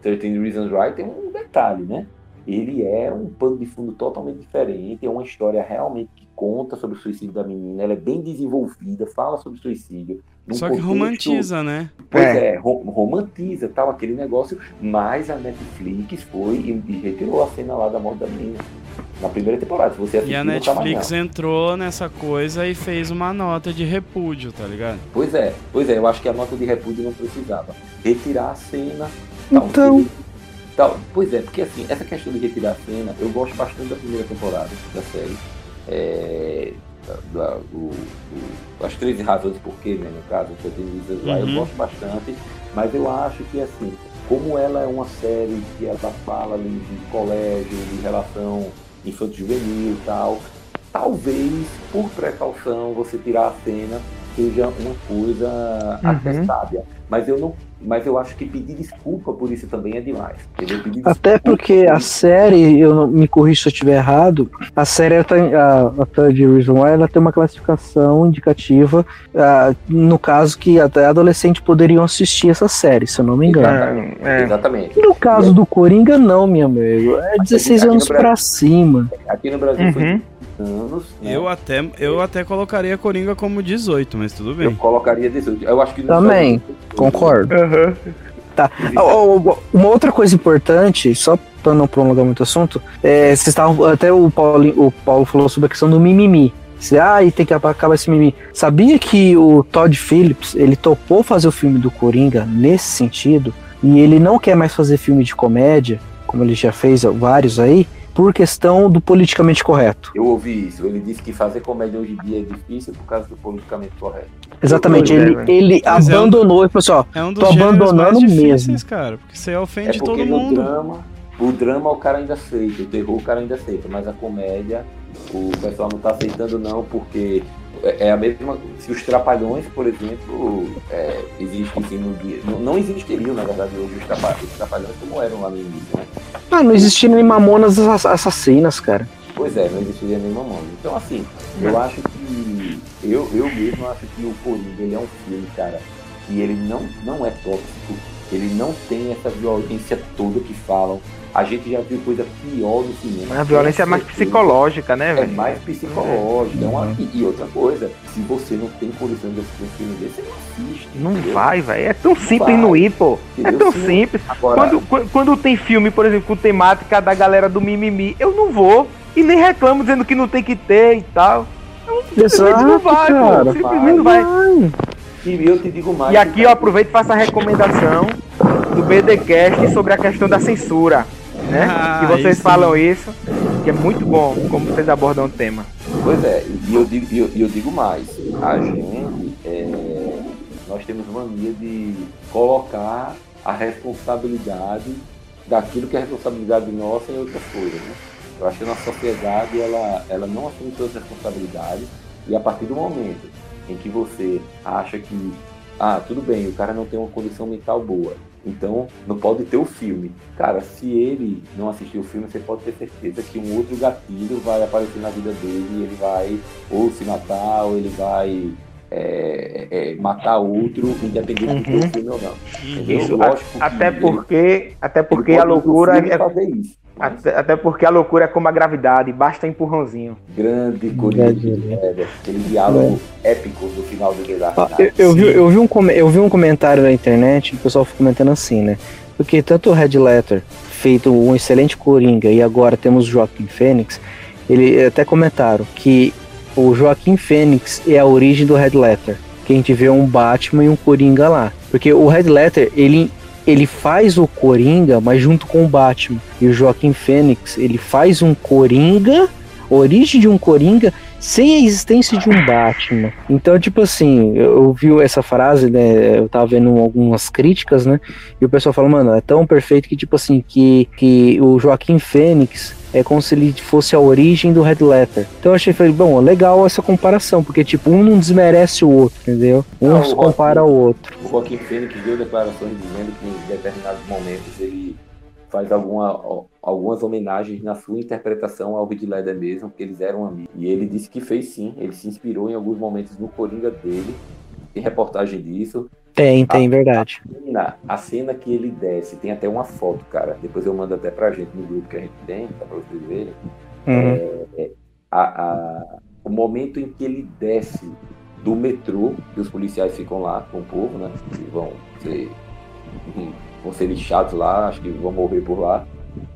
13 Reasons Why tem um detalhe, né? Ele é um pano de fundo totalmente diferente, é uma história realmente que conta sobre o suicídio da menina, ela é bem desenvolvida, fala sobre suicídio. Só que contexto- romantiza, né? Pois É. é, ro- romantiza tal aquele negócio, mas a Netflix foi e, e retirou a cena lá da morte da menina. Na primeira temporada, se você E a tá Netflix não. entrou nessa coisa e fez uma nota de repúdio, tá ligado? Pois é, pois é, eu acho que a nota de repúdio não precisava. Retirar a cena. Então. tal. Pois é, porque assim, essa questão de retirar a cena, eu gosto bastante da primeira temporada da série. É, da- da- o- o- as 13 razões por quê, né, no caso, que eu tenho Why, Uhum. eu gosto bastante, mas eu acho que assim, como ela é uma série que ela fala ali de colégio, de relação infanto-juvenil e tal, talvez, por precaução, você tirar a cena seja uma coisa Uhum. até sábia. Mas eu não. Mas eu acho que pedir desculpa por isso também é demais. Até porque por a série, eu não, me corrijo se eu estiver errado, a série, ela tem- a, a Third Reason Why, ela tem uma classificação indicativa, ah, no caso que até adolescentes poderiam assistir essa série, se eu não me engano. É, é. Exatamente. No caso do Coringa, não, meu amigo. É 16 aqui no anos Brasil- pra cima. Aqui no Brasil foi Uhum. 18 anos. né? Eu até, eu até colocaria Coringa como 18, mas tudo Eu bem. colocaria 18. Eu acho que Também, Concordo. Aham. Tá. Ah, Uma outra coisa importante, só pra não prolongar muito o assunto, é, vocês estavam, até o Paulo, o Paulo falou sobre a questão do mimimi. Ah, e tem que acabar esse mimimi. Sabia que o Todd Phillips, ele topou fazer o filme do Coringa nesse sentido, e ele não quer mais fazer filme de comédia, como ele já fez vários aí, por questão do politicamente correto. Eu ouvi isso. Ele disse que fazer comédia hoje em dia é difícil por causa do politicamente correto. Exatamente, é, ele, velho. ele Mas é um- abandonou e falou assim, ó, É um dos Tô abandonando mais mesmo. difíceis, cara, porque você É ofende porque todo no mundo. drama, o drama o cara ainda aceita, o terror o cara ainda aceita, mas a comédia o pessoal não tá aceitando não, porque é é a mesma. Se os trapalhões, por exemplo, é, existem sim no dia. Não, não existiriam, na verdade, hoje os trapalhões, os trapalhões como eram lá no início, né? ah, não existiam nem mamonas ass- assassinas, cara. Pois é, não existiria nenhuma mão. Então, assim, eu acho que. Eu, eu mesmo acho que o Coringa ele é um filme, cara, que ele não, não é tóxico, ele não tem essa violência toda que falam. A gente já viu coisa pior no cinema. A violência é mais psicológica, né, É velho? mais psicológica. É uma... e, e outra coisa, se você não tem condição de assistir um filme desse, você não assiste. Não entendeu? vai, velho. É tão simples vai. não ir, pô. É Entendeu? tão Se não- simples. Agora, Quando, quando, tem filme, por exemplo, com temática da galera do mimimi, eu não vou. E nem reclamo dizendo que não tem que ter e tal. Simplesmente não vai, pô. Simplesmente não vai. e eu te digo mais. E aqui eu aproveito e faço a recomendação do BDcast sobre a questão da censura. Né? Ah, que vocês isso. falam isso, que é muito bom como vocês abordam o tema. Pois é, e eu digo, e eu, e eu digo mais, a gente, é, nós temos mania de colocar a responsabilidade daquilo que é responsabilidade nossa em outras coisas, né? Eu acho que a nossa sociedade, ela, ela não assume suas responsabilidades e a partir do momento em que você acha que, ah, tudo bem, o cara não tem uma condição mental boa, então não pode ter o filme. Cara, se ele não assistir o filme, você pode ter certeza que um outro gatilho vai aparecer na vida dele e ele vai ou se matar, ou ele vai é, é, matar outro, independente de ter o filme ou não. Entendeu? Isso, Lógico Até porque, até porque a loucura é, fazer isso. Até, até porque a loucura é como a gravidade, basta empurrãozinho. grande Coringa de Verdade. Heather, aquele diálogo épico no final do Dark Ah. Eu, eu vi, eu, vi um, eu vi um comentário na internet, o pessoal ficou comentando assim, né? Porque tanto o Red Letter, feito um excelente Coringa, e agora temos o Joaquim Fênix, ele até comentaram que o Joaquim Fênix é a origem do Red Letter. Que a gente vê um Batman e um Coringa lá. Porque o Red Letter, ele, ele faz o Coringa, mas junto com o Batman. E o Joaquim Fênix, ele faz um Coringa, origem de um Coringa, sem a existência de um Batman. Então, tipo assim, eu eu vi essa frase, né? Eu tava vendo algumas críticas, né? E o pessoal fala, mano, é tão perfeito que, tipo assim, que, que o Joaquim Fênix é como se ele fosse a origem do Red Letter. Então eu achei, falei, bom, legal essa comparação, porque, tipo, um não desmerece o outro, entendeu? Um Não, se Joaquim- compara ao outro. O Joaquim Fênix deu declarações dizendo que em determinados momentos ele faz alguma, algumas homenagens na sua interpretação ao Heath Ledger mesmo, porque eles eram amigos. E ele disse que fez sim, ele se inspirou em alguns momentos no Coringa dele, tem reportagem disso. Tem, tem, verdade. Na, a cena que ele desce, tem até uma foto, cara, depois eu mando até pra gente no grupo que a gente tem, tá pra vocês verem. Uhum. a- a- o momento em que ele desce do metrô, que os policiais ficam lá com o povo, né? Que vão ser, hum, vão ser lixados lá, acho que vão morrer por lá.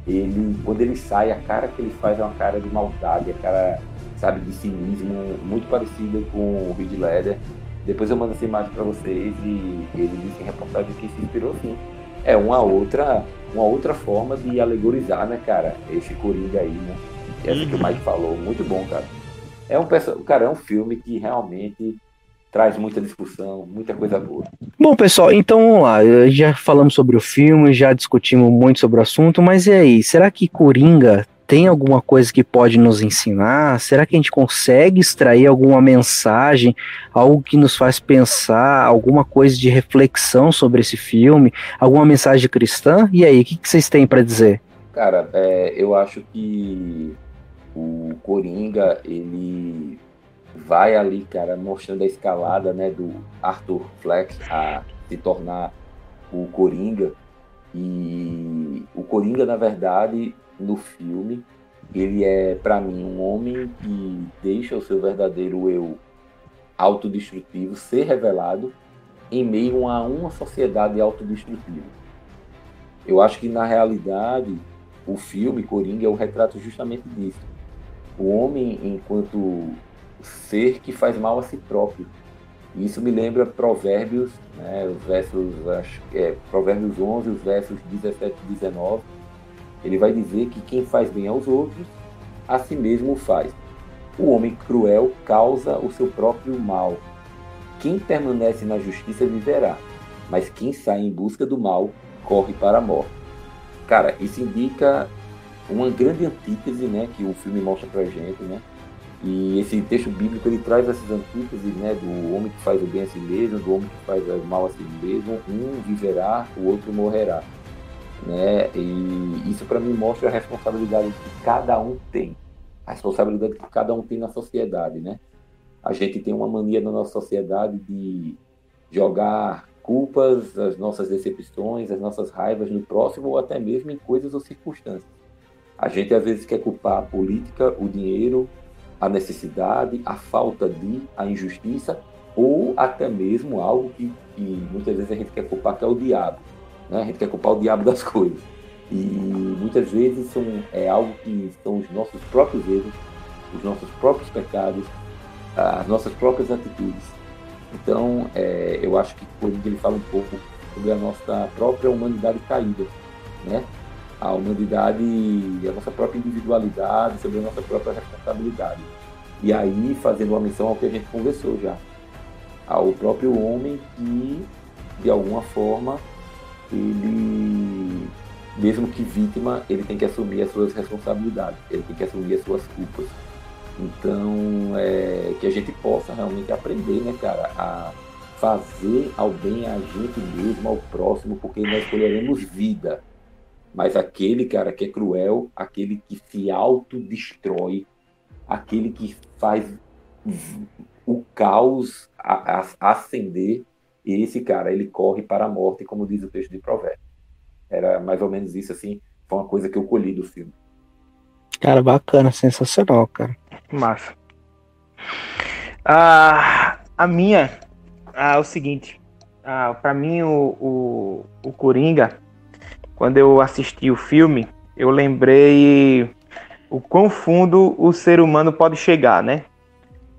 Ele, quando ele sai, a cara que ele faz é uma cara de maldade, a cara, sabe, de cinismo, muito parecida com o Reed Leder. Depois eu mando essa imagem para vocês e ele disse em reportagem que se inspirou sim. É uma outra, uma outra forma de alegorizar, né, cara, esse Coringa aí, né? Essa que o Mike falou, muito bom, cara. É um cara, é um filme que realmente traz muita discussão, muita coisa boa. Bom, pessoal, então vamos lá. Já falamos sobre o filme, já discutimos muito sobre o assunto, mas e aí? Será que Coringa tem alguma coisa que pode nos ensinar? Será que a gente consegue extrair alguma mensagem, algo que nos faz pensar, alguma coisa de reflexão sobre esse filme, alguma mensagem cristã? E aí, o que, que vocês têm para dizer? Cara, é, eu acho que o Coringa, ele vai ali, cara, mostrando a escalada, né, do Arthur Fleck a se tornar o Coringa. E o Coringa, na verdade, no filme, ele é, para mim, um homem que deixa o seu verdadeiro eu autodestrutivo ser revelado em meio a uma sociedade autodestrutiva. Eu acho que, na realidade, o filme Coringa é um retrato justamente disso. O homem, enquanto ser que faz mal a si próprio. Isso me lembra Provérbios, né, os versos, é, Provérbios 11, os versos 17 e 19. Ele vai dizer que quem faz bem aos outros, a si mesmo faz. O homem cruel causa o seu próprio mal. Quem permanece na justiça viverá, mas quem sai em busca do mal corre para a morte. Cara, isso indica uma grande antítese, né, que o filme mostra pra gente, né? E esse texto bíblico ele traz essas antíteses, né, do homem que faz o bem a si mesmo, do homem que faz o mal a si mesmo, um viverá, o outro morrerá, né? E isso para mim mostra a responsabilidade que cada um tem, a responsabilidade que cada um tem na sociedade, né? A gente tem uma mania na nossa sociedade de jogar culpas, as nossas decepções, as nossas raivas no próximo ou até mesmo em coisas ou circunstâncias. A gente às vezes quer culpar a política, o dinheiro, a necessidade, a falta de, a injustiça, ou até mesmo algo que, que muitas vezes a gente quer culpar, que é o diabo. Né? A gente quer culpar o diabo das coisas. E muitas vezes são, é algo que são os nossos próprios erros, os nossos próprios pecados, as nossas próprias atitudes. Então, é, eu acho que quando ele fala um pouco sobre a nossa própria humanidade caída, né? a humanidade, a nossa própria individualidade, sobre a nossa própria responsabilidade. E aí, fazendo uma menção ao que a gente conversou já, ao próprio homem que, de alguma forma, ele, mesmo que vítima, ele tem que assumir as suas responsabilidades, ele tem que assumir as suas culpas. Então, é, que a gente possa realmente aprender, né, cara, a fazer ao bem a gente mesmo, ao próximo, porque nós escolheremos vida mas aquele cara que é cruel, aquele que se autodestrói, aquele que faz o caos acender, esse cara, ele corre para a morte, como diz o texto de Provérbios. Era mais ou menos isso, assim, foi uma coisa que eu colhi do filme. Cara, bacana, sensacional, cara. Massa. Ah, a minha ah, é o seguinte, ah, para mim o, o, o Coringa, quando eu assisti o filme, eu lembrei o quão fundo o ser humano pode chegar, né?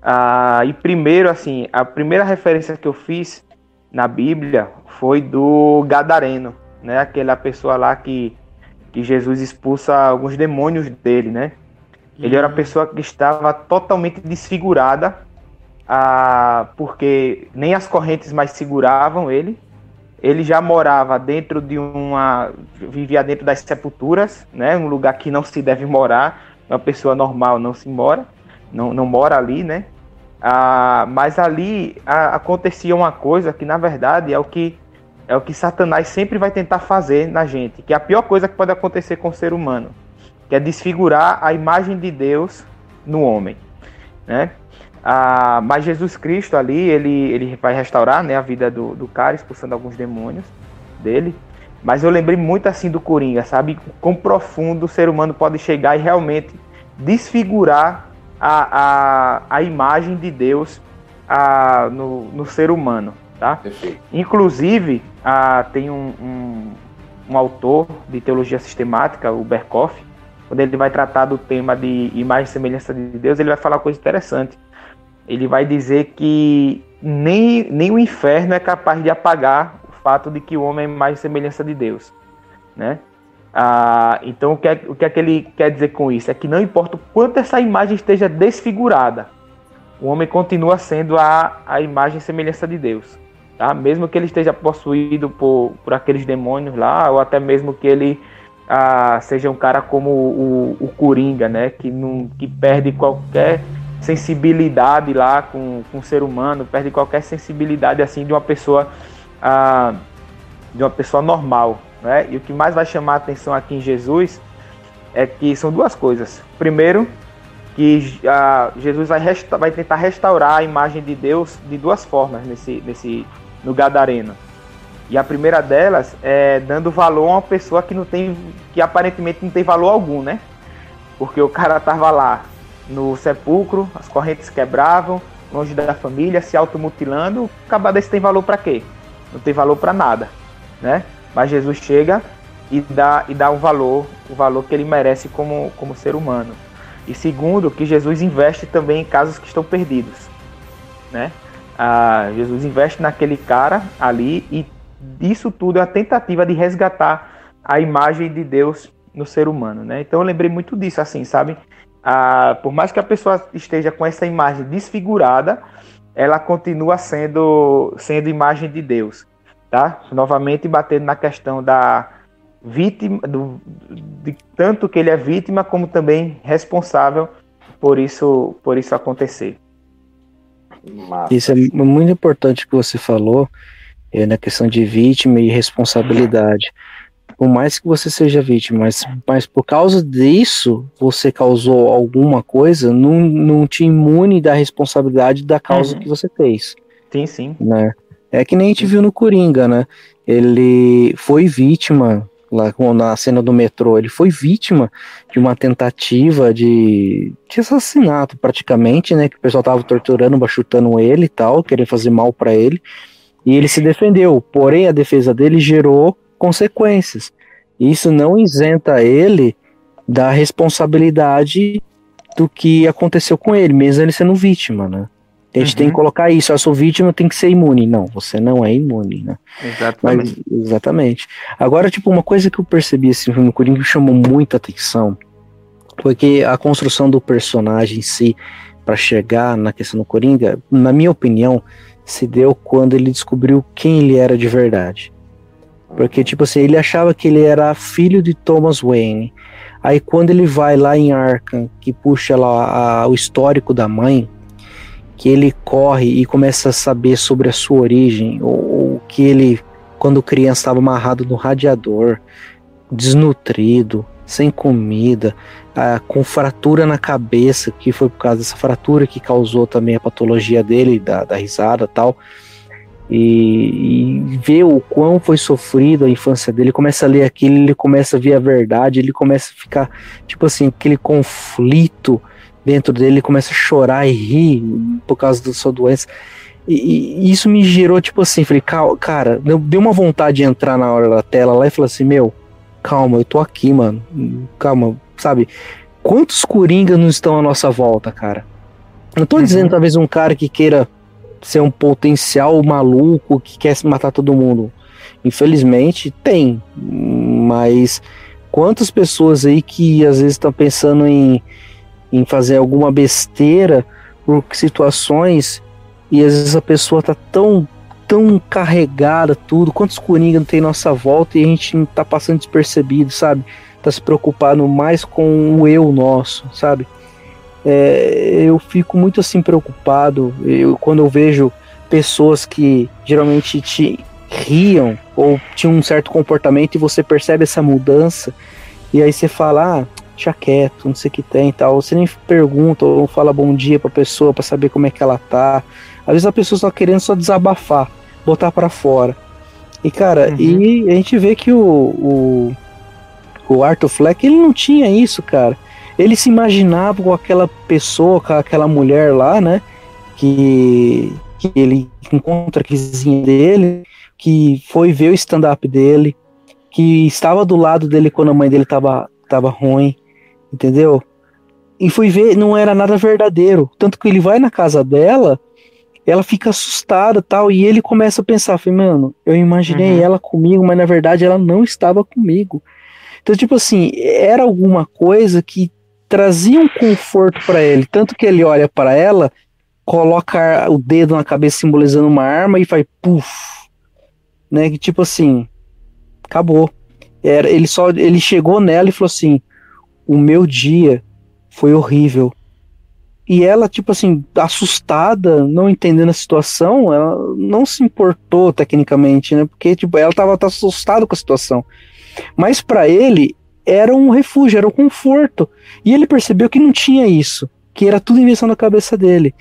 Ah, e primeiro, assim, a primeira referência que eu fiz na Bíblia foi do Gadareno, né? Aquela pessoa lá que, que Jesus expulsa alguns demônios dele, né? Ele era uma pessoa que estava totalmente desfigurada, ah, porque nem as correntes mais seguravam ele, ele já morava dentro de uma. vivia dentro das sepulturas, né? Um lugar que não se deve morar. Uma pessoa normal não se mora, não, não mora ali, né? Ah, mas ali ah, acontecia uma coisa que na verdade é o que é o que Satanás sempre vai tentar fazer na gente, que é a pior coisa que pode acontecer com o ser humano, que é desfigurar a imagem de Deus no homem, né? Ah, mas Jesus Cristo ali, ele, ele vai restaurar né, a vida do, do cara, expulsando alguns demônios dele. Mas eu lembrei muito assim do Coringa, sabe? Quão profundo o ser humano pode chegar e realmente desfigurar a, a, a imagem de Deus a, no, no ser humano, tá? Perfeito. Inclusive, a, tem um, um, um autor de teologia sistemática, o Berkoff, quando ele vai tratar do tema de imagem e semelhança de Deus, ele vai falar uma coisa interessante ele vai dizer que nem, nem o inferno é capaz de apagar o fato de que o homem é mais semelhança de Deus, né? Ah, então o que, é, o que é que ele quer dizer com isso? É que não importa o quanto essa imagem esteja desfigurada, o homem continua sendo a, a imagem e semelhança de Deus. Tá? Mesmo que ele esteja possuído por, por aqueles demônios lá, ou até mesmo que ele ah, seja um cara como o, o Coringa, né? Que, não, que perde qualquer sensibilidade lá com, com o ser humano, perde qualquer sensibilidade assim de uma pessoa ah, de uma pessoa normal, né? E o que mais vai chamar a atenção aqui em Jesus é que são duas coisas. Primeiro, que Jesus vai, resta vai tentar restaurar a imagem de Deus de duas formas nesse, nesse no Gadareno. E a primeira delas é dando valor a uma pessoa que não tem, que aparentemente não tem valor algum, né? Porque o cara tava lá no sepulcro, as correntes quebravam, longe da família, se automutilando. O desse tem valor para quê? Não tem valor para nada, né? Mas Jesus chega e dá e dá um valor, o valor que ele merece como como ser humano. E segundo, que Jesus investe também em casos que estão perdidos, né? Ah, Jesus investe naquele cara ali e isso tudo é a tentativa de resgatar a imagem de Deus no ser humano, né? Então eu lembrei muito disso, assim, sabe? Ah, por mais que a pessoa esteja com essa imagem desfigurada, ela continua sendo, sendo imagem de Deus, tá? Novamente batendo na questão da vítima, do, de tanto que ele é vítima, como também responsável por isso, por isso acontecer. Massa. Isso é muito importante que você falou, é, na questão de vítima e responsabilidade. Por mais que você seja vítima, mas, mas por causa disso você causou alguma coisa, não, não te imune da responsabilidade da causa uhum. que você fez. Sim, sim. Né? É que nem a gente viu no Coringa, né? Ele foi vítima lá na cena do metrô, ele foi vítima de uma tentativa de, de assassinato praticamente, né? Que o pessoal tava torturando, bachutando ele e tal, querendo fazer mal para ele. E ele se defendeu, porém a defesa dele gerou consequências. Isso não isenta ele da responsabilidade do que aconteceu com ele, mesmo ele sendo vítima, né? A gente uhum. tem que uhum. colocar isso, a sua vítima tem que ser imune. Não, você não é imune, né? Exatamente. Mas, exatamente. Agora, tipo, uma coisa que eu percebi assim, no Coringa que chamou muita atenção foi que a construção do personagem em si, para chegar na questão do Coringa, na minha opinião, se deu quando ele descobriu quem ele era de verdade. Porque, tipo assim, ele achava que ele era filho de Thomas Wayne. Aí quando ele vai lá em Arkham, que puxa lá a, o histórico da mãe, que ele corre e começa a saber sobre a sua origem, ou, ou que ele, quando criança, estava amarrado no radiador, desnutrido, sem comida, ah, com fratura na cabeça, que foi por causa dessa fratura que causou também a patologia dele, da, da risada tal. E, e ver o quão foi sofrido a infância dele, começa a ler aquilo, ele começa a ver a verdade, ele começa a ficar, tipo assim, aquele conflito dentro dele, ele começa a chorar e rir por causa da sua doença. E, e, isso me gerou, tipo assim, falei, cara, deu uma vontade de entrar na hora da tela lá e falar assim, meu, calma, eu tô aqui, mano. Calma, sabe? Quantos coringas não estão à nossa volta, cara? Não tô uhum. dizendo talvez um cara que queira ser um potencial maluco que quer matar todo mundo. Infelizmente tem, mas quantas pessoas aí que às vezes estão pensando em, em fazer alguma besteira por situações e às vezes a pessoa tá tão tão carregada tudo, quantos coringa não tem nossa volta e a gente não tá passando despercebido, sabe? Tá se preocupando mais com o eu nosso, sabe? É, eu fico muito assim preocupado eu, quando eu vejo pessoas que geralmente te riam ou tinham um certo comportamento e você percebe essa mudança e aí você fala, ah, deixa quieto, não sei o que tem e tal. Você nem pergunta ou fala bom dia pra pessoa para saber como é que ela tá. Às vezes a pessoa só querendo só desabafar, botar para fora. E cara, uhum. e a gente vê que o, o, o Arthur Fleck, ele não tinha isso, cara. Ele se imaginava com aquela pessoa, com aquela mulher lá, né? Que, que ele encontra a vizinha dele, que foi ver o stand-up dele, que estava do lado dele quando a mãe dele tava, tava ruim, entendeu? E foi ver, não era nada verdadeiro. Tanto que ele vai na casa dela ela fica assustada tal, e ele começa a pensar, falei, mano, eu imaginei uhum. ela comigo, mas na verdade ela não estava comigo. Então, tipo assim, era alguma coisa que trazia um conforto para ele, tanto que ele olha para ela, coloca o dedo na cabeça simbolizando uma arma e faz puf, né, que tipo assim, acabou. Era, ele só ele chegou nela e falou assim: "O meu dia foi horrível". E ela, tipo assim, assustada, não entendendo a situação, ela não se importou tecnicamente, né? Porque, tipo, ela tava, tava assustada com a situação. Mas para ele, era um refúgio, era um conforto. E ele percebeu que não tinha isso, que era tudo invenção da cabeça dele.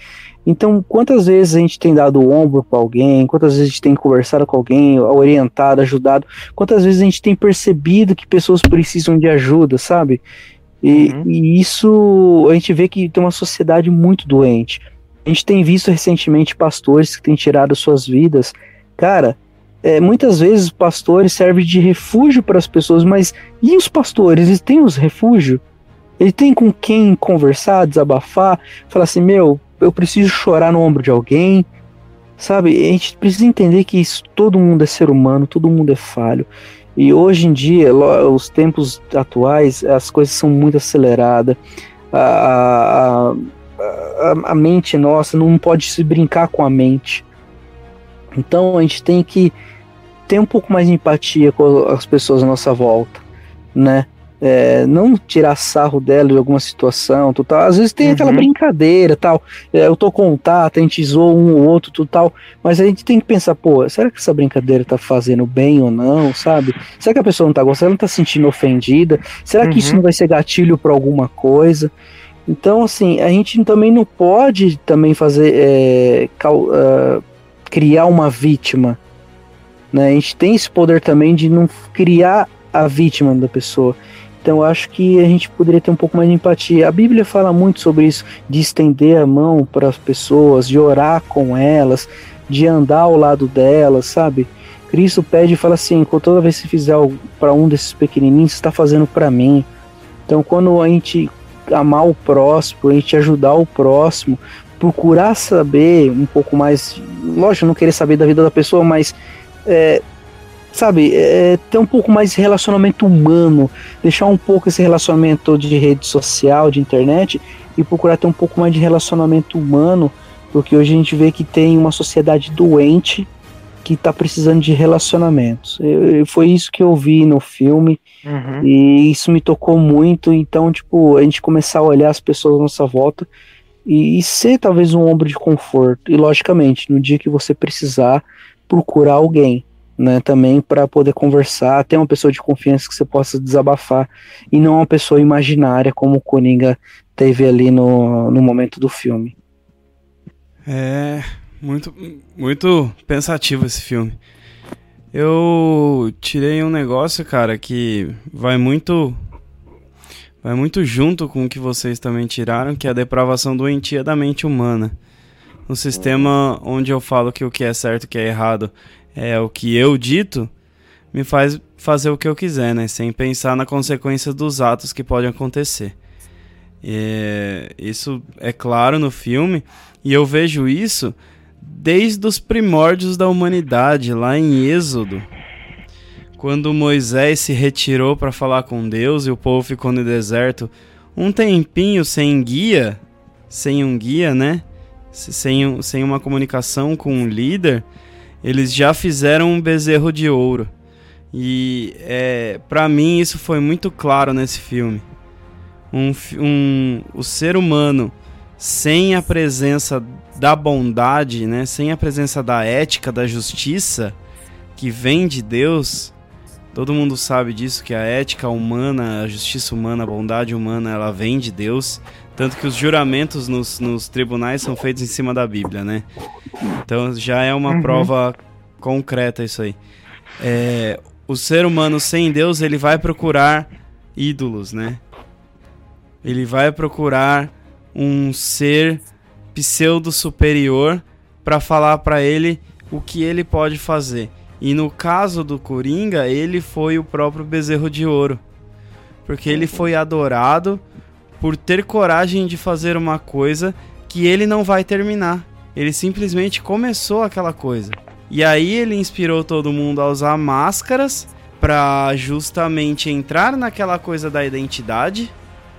Então, quantas vezes a gente tem dado o ombro para alguém, quantas vezes a gente tem conversado com alguém, orientado, ajudado, quantas vezes a gente tem percebido que pessoas precisam de ajuda, sabe? E, uhum. e isso a gente vê que tem uma sociedade muito doente. A gente tem visto recentemente pastores que têm tirado suas vidas. Cara, é, muitas vezes pastores servem de refúgio para as pessoas, mas e os pastores? Eles têm os refúgio? Ele tem com quem conversar, desabafar, falar assim: meu, eu preciso chorar no ombro de alguém, sabe? A gente precisa entender que isso, todo mundo é ser humano, todo mundo é falho. E hoje em dia, os tempos atuais, as coisas são muito aceleradas. A, a, a, a, mente nossa não pode se brincar com a mente. Então a gente tem que ter um pouco mais de empatia com as pessoas à nossa volta, né? É, não tirar sarro dela de alguma situação, tal. Às vezes tem uhum. aquela brincadeira, tal. É, eu tô com tato, a gente zoou um ou outro, tal. Mas a gente tem que pensar, pô, será que essa brincadeira tá fazendo bem ou não, sabe? Será que a pessoa não tá gostando, não tá se sentindo ofendida? Será que isso uhum. não vai ser gatilho para alguma coisa? Então, assim, a gente também não pode também fazer é, cal, uh, criar uma vítima. Né? A gente tem esse poder também de não criar a vítima da pessoa. Então eu acho que a gente poderia ter um pouco mais de empatia. A Bíblia fala muito sobre isso, de estender a mão para as pessoas, de orar com elas, de andar ao lado delas, sabe? Cristo pede e fala assim: toda vez que fizer algo para um desses pequenininhos, está fazendo para mim. Então, quando a gente amar o próximo, a gente ajudar o próximo, procurar saber um pouco mais, lógico, não querer saber da vida da pessoa, mas é, sabe, é, ter um pouco mais de relacionamento humano, deixar um pouco esse relacionamento de rede social, de internet, e procurar ter um pouco mais de relacionamento humano, porque hoje a gente vê que tem uma sociedade doente que está precisando de relacionamentos. Eu, foi isso que eu vi no filme, uhum. e isso me tocou muito, então, tipo, a gente começar a olhar as pessoas à nossa volta e, e ser talvez um ombro de conforto, e logicamente, no dia que você precisar, procurar alguém, né, também para poder conversar, ter uma pessoa de confiança que você possa desabafar e não uma pessoa imaginária como o Coringa teve ali no, no momento do filme. É muito muito pensativo esse filme. Eu tirei um negócio, cara, que vai muito vai muito junto com o que vocês também tiraram, que é a depravação doentia da mente humana. Um sistema onde eu falo que o que é certo e o que é errado é o que eu dito, me faz fazer o que eu quiser, né? Sem pensar na consequência dos atos que podem acontecer. É, isso é claro no filme, e eu vejo isso desde os primórdios da humanidade, lá em Êxodo. Quando Moisés se retirou para falar com Deus e o povo ficou no deserto um tempinho sem guia, sem um guia, né? Sem, sem uma comunicação com um líder, eles já fizeram um bezerro de ouro. E é, para mim isso foi muito claro nesse filme. Um, um, o ser humano sem a presença da bondade, né, sem a presença da ética, da justiça que vem de Deus, todo mundo sabe disso que a ética humana, a justiça humana, a bondade humana, ela vem de Deus. Tanto que os juramentos nos, nos tribunais são feitos em cima da Bíblia, né? Então já é uma uhum. prova concreta isso aí. É, o ser humano sem Deus, ele vai procurar ídolos, né? Ele vai procurar um ser pseudo superior para falar para ele o que ele pode fazer. E no caso do Coringa, ele foi o próprio bezerro de ouro. Porque ele foi adorado por ter coragem de fazer uma coisa que ele não vai terminar. Ele simplesmente começou aquela coisa. E aí ele inspirou todo mundo a usar máscaras para justamente entrar naquela coisa da identidade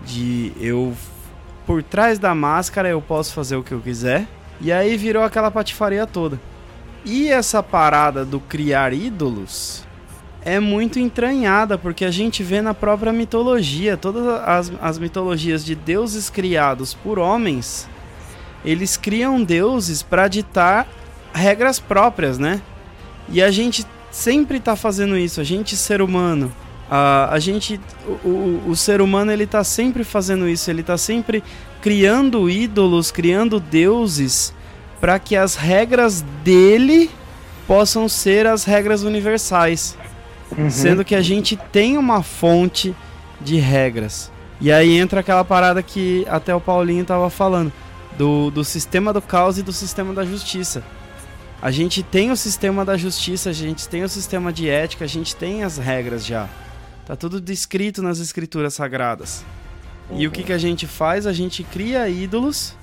de eu por trás da máscara eu posso fazer o que eu quiser. E aí virou aquela patifaria toda. E essa parada do criar ídolos é muito entranhada, porque a gente vê na própria mitologia, todas as, as mitologias de deuses criados por homens, eles criam deuses para ditar regras próprias, né? E a gente sempre tá fazendo isso, a gente ser humano. A, a gente, o, o, o ser humano, ele tá sempre fazendo isso, ele tá sempre criando ídolos, criando deuses para que as regras dele possam ser as regras universais. Uhum. Sendo que a gente tem uma fonte de regras. E aí entra aquela parada que até o Paulinho tava falando, do, do sistema do caos e do sistema da justiça. A gente tem o sistema da justiça, a gente tem o sistema de ética, a gente tem as regras já. Tá tudo descrito nas escrituras sagradas. E o que, que a gente faz? A gente cria ídolos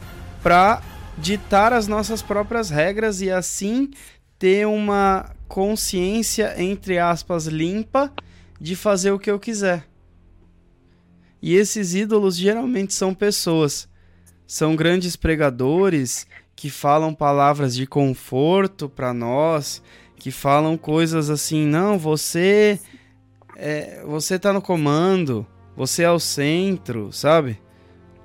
para ditar as nossas próprias regras e assim ter uma consciência, entre aspas, limpa de fazer o que eu quiser. E esses ídolos geralmente são pessoas. São grandes pregadores que falam palavras de conforto para nós, que falam coisas assim, não, você é, você tá no comando, você é o centro, sabe?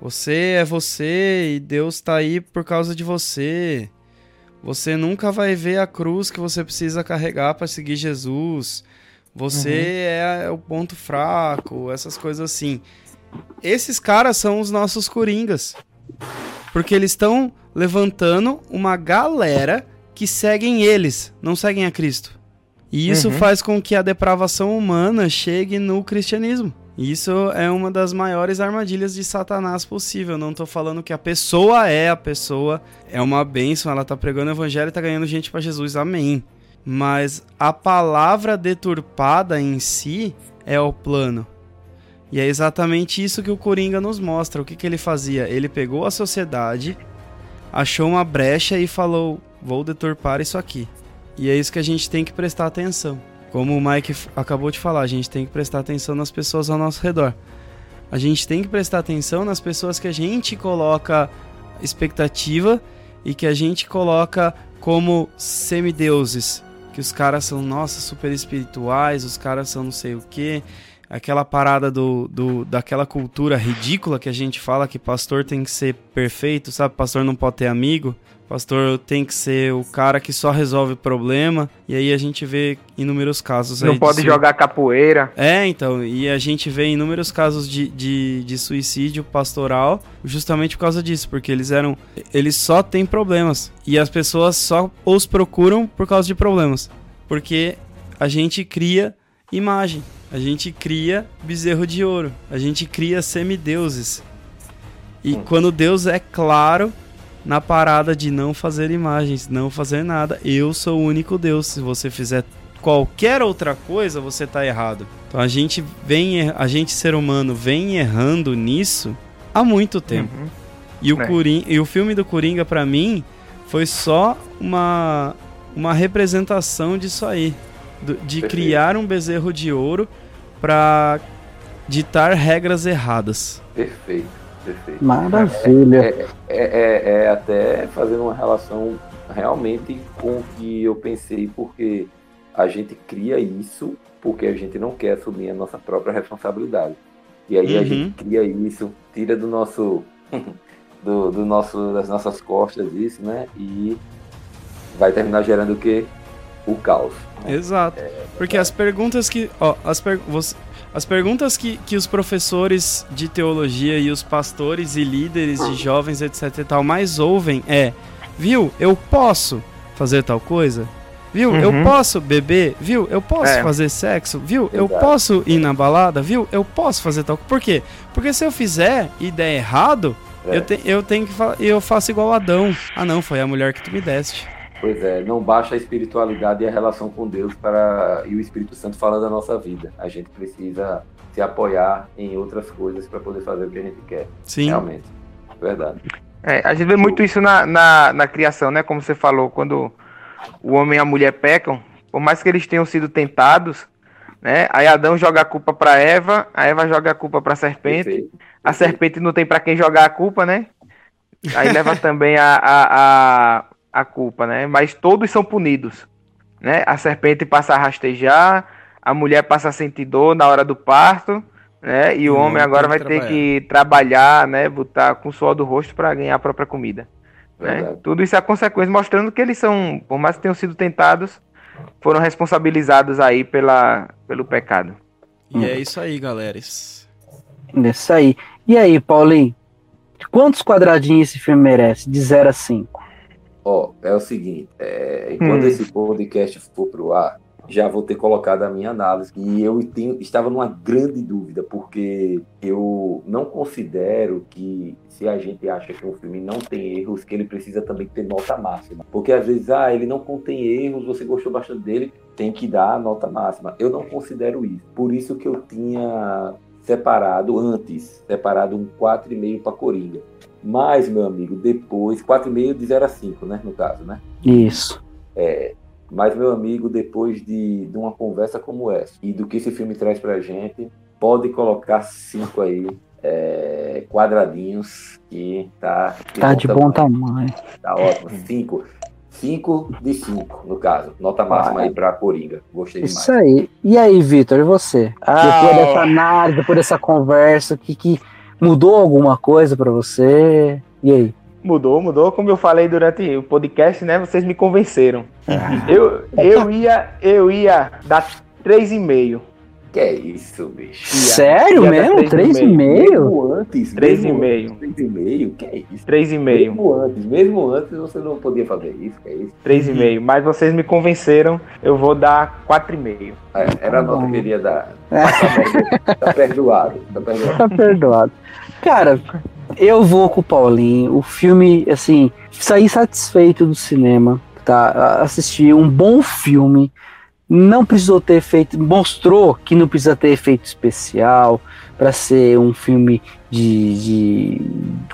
Você é você e Deus tá aí por causa de você. Você nunca vai ver a cruz que você precisa carregar para seguir Jesus. Você uhum. é o ponto fraco, essas coisas assim. Esses caras são os nossos coringas. Porque eles estão levantando uma galera que seguem eles, não seguem a Cristo. E isso uhum. faz com que a depravação humana chegue no cristianismo. Isso é uma das maiores armadilhas de Satanás possível. Não tô falando que a pessoa é a pessoa, é uma bênção, ela tá pregando o evangelho e tá ganhando gente para Jesus. Amém. Mas a palavra deturpada em si é o plano. E é exatamente isso que o Coringa nos mostra. O que, que ele fazia? Ele pegou a sociedade, achou uma brecha e falou: Vou deturpar isso aqui. E é isso que a gente tem que prestar atenção. Como o Mike acabou de falar, a gente tem que prestar atenção nas pessoas ao nosso redor. A gente tem que prestar atenção nas pessoas que a gente coloca expectativa e que a gente coloca como semideuses. Que os caras são, nossa, super espirituais, os caras são não sei o que. Aquela parada do, do, daquela cultura ridícula que a gente fala que pastor tem que ser perfeito, sabe? Pastor não pode ter amigo. Pastor tem que ser o cara que só resolve o problema. E aí a gente vê inúmeros casos Não pode de... jogar capoeira. É, então. E a gente vê inúmeros casos de, de, de, suicídio pastoral justamente por causa disso. Porque eles eram. Eles só têm problemas. E as pessoas só os procuram por causa de problemas. Porque a gente cria imagem. A gente cria bezerro de ouro. A gente cria semideuses. E hum. quando Deus é claro na parada de não fazer imagens, não fazer nada. Eu sou o único Deus. Se você fizer qualquer outra coisa, você está errado. Então a gente vem, a gente ser humano vem errando nisso há muito tempo. Uhum. E o, é. Coringa, e o filme do Coringa para mim foi só uma uma representação disso aí, de Perfeito. criar um bezerro de ouro para ditar regras erradas. Perfeito. Perfeito. Maravilha. É, é, é, é, até fazendo uma relação realmente com o que eu pensei, porque a gente cria isso porque a gente não quer assumir a nossa própria responsabilidade. E aí uhum. a gente cria isso, tira do nosso, do, do, nosso, das nossas costas isso, né? E vai terminar gerando o quê? O caos. Exato. É, porque as perguntas que. Ó, as per... Você as perguntas que, que os professores de teologia e os pastores e líderes de jovens, etc e tal, mais ouvem é: viu, eu posso fazer tal coisa? Viu, uhum. eu posso beber? Viu, eu posso é. fazer sexo? Viu, eu posso ir na balada? Viu, eu posso fazer tal Por quê? Porque se eu fizer e der errado, é. eu, te, eu tenho que eu faço igual Adão. Ah, não, foi a mulher que tu me deste. Pois é, não baixa a espiritualidade e a relação com Deus para e o Espírito Santo falando da nossa vida. A gente precisa se apoiar em outras coisas para poder fazer o que a gente quer. Sim. Realmente. Verdade. É, a gente vê muito isso na, na, na, criação, né? Como você falou, quando o homem e a mulher pecam, por mais que eles tenham sido tentados, né? Aí Adão joga a culpa para Eva, a Eva joga a culpa para a serpente, Perfeito. a serpente não tem para quem jogar a culpa, né? Aí leva também a, a, a a culpa, né? Mas todos são punidos, né? A serpente passa a rastejar, a mulher passa a sentir dor na hora do parto, né? E o o homem agora vai que ter que trabalhar, né? Botar com o suor do rosto para ganhar a própria comida. né? Tudo isso é a consequência, mostrando que eles são, por mais que tenham sido tentados, foram responsabilizados aí pela, pelo pecado. E é isso aí, galera. Isso. Isso aí. E aí, Paulinho? Quantos quadradinhos esse filme merece? De 0 a 5. Ó, é o seguinte, é, enquanto Hum. esse podcast for pro ar, já vou ter colocado a minha análise. E eu tenho- estava numa grande dúvida, porque eu não considero que se a gente acha que um filme não tem erros, que ele precisa também ter nota máxima. Porque às vezes, ah, ele não contém erros, você gostou bastante dele, tem que dar a nota máxima. Eu não considero isso. Por isso que eu tinha separado antes, separado um 4,5 para Coringa. Mas, meu amigo, depois, 4,5 de 0 a 5, né? No caso, né? Isso. Mas, meu amigo, depois de, de uma conversa como essa e do que esse filme traz pra gente, pode colocar cinco aí, é, quadradinhos, que tá, Tá de bom tamanho. Tá ótimo. Cinco. Cinco de cinco, no caso. Nota máxima aí pra Coringa. Gostei demais. Isso aí. E aí, Vitor, e você? Ah, depois dessa análise, depois dessa conversa, que, que mudou alguma coisa pra você? E aí? Mudou, mudou. Como eu falei durante o podcast, né? Vocês me convenceram. Eu, eu, ia, eu ia dar 3,5. Que é isso, bicho? Sério dar mesmo? três e 3,5? Mesmo antes, Três mesmo e meio. antes, Três e meio? Que é isso? 3,5. Mesmo antes, mesmo antes você não podia fazer isso, que é isso? 3,5. Mas vocês me convenceram. Eu vou dar 4,5. É, era a nota que eu queria dar. É. Tá perdoado. Tá perdoado. Tá perdoado. Cara, eu vou com o Paulinho. O filme, assim, saí satisfeito do cinema, tá? Assisti um bom filme. Não precisou ter efeito. Mostrou que não precisa ter efeito especial para ser um filme de, de.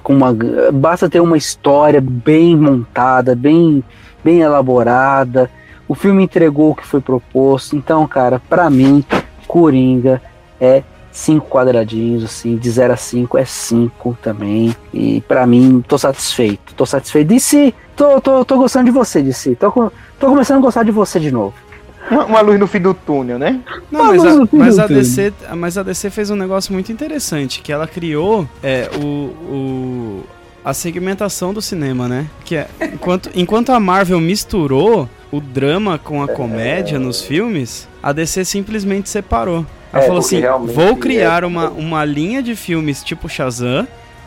com uma, basta ter uma história bem montada, bem, bem elaborada. O filme entregou o que foi proposto. Então, cara, pra mim, Coringa é cinco quadradinhos, assim, de 0 a 5 é 5 também. E pra mim, tô satisfeito. Tô satisfeito. DC, tô, tô, tô gostando de você, DC. Tô, co- tô começando a gostar de você de novo. Uma, uma luz no fim do túnel, né? Não, mas a, mas, a. DC, mas a DC fez um negócio muito interessante, que ela criou é, o, o- a segmentação do cinema, né? Que é, enquanto, enquanto a Marvel misturou o drama com a comédia nos filmes, a DC simplesmente separou. Ela É, falou assim, vou criar é- uma, uma linha de filmes tipo Shazam,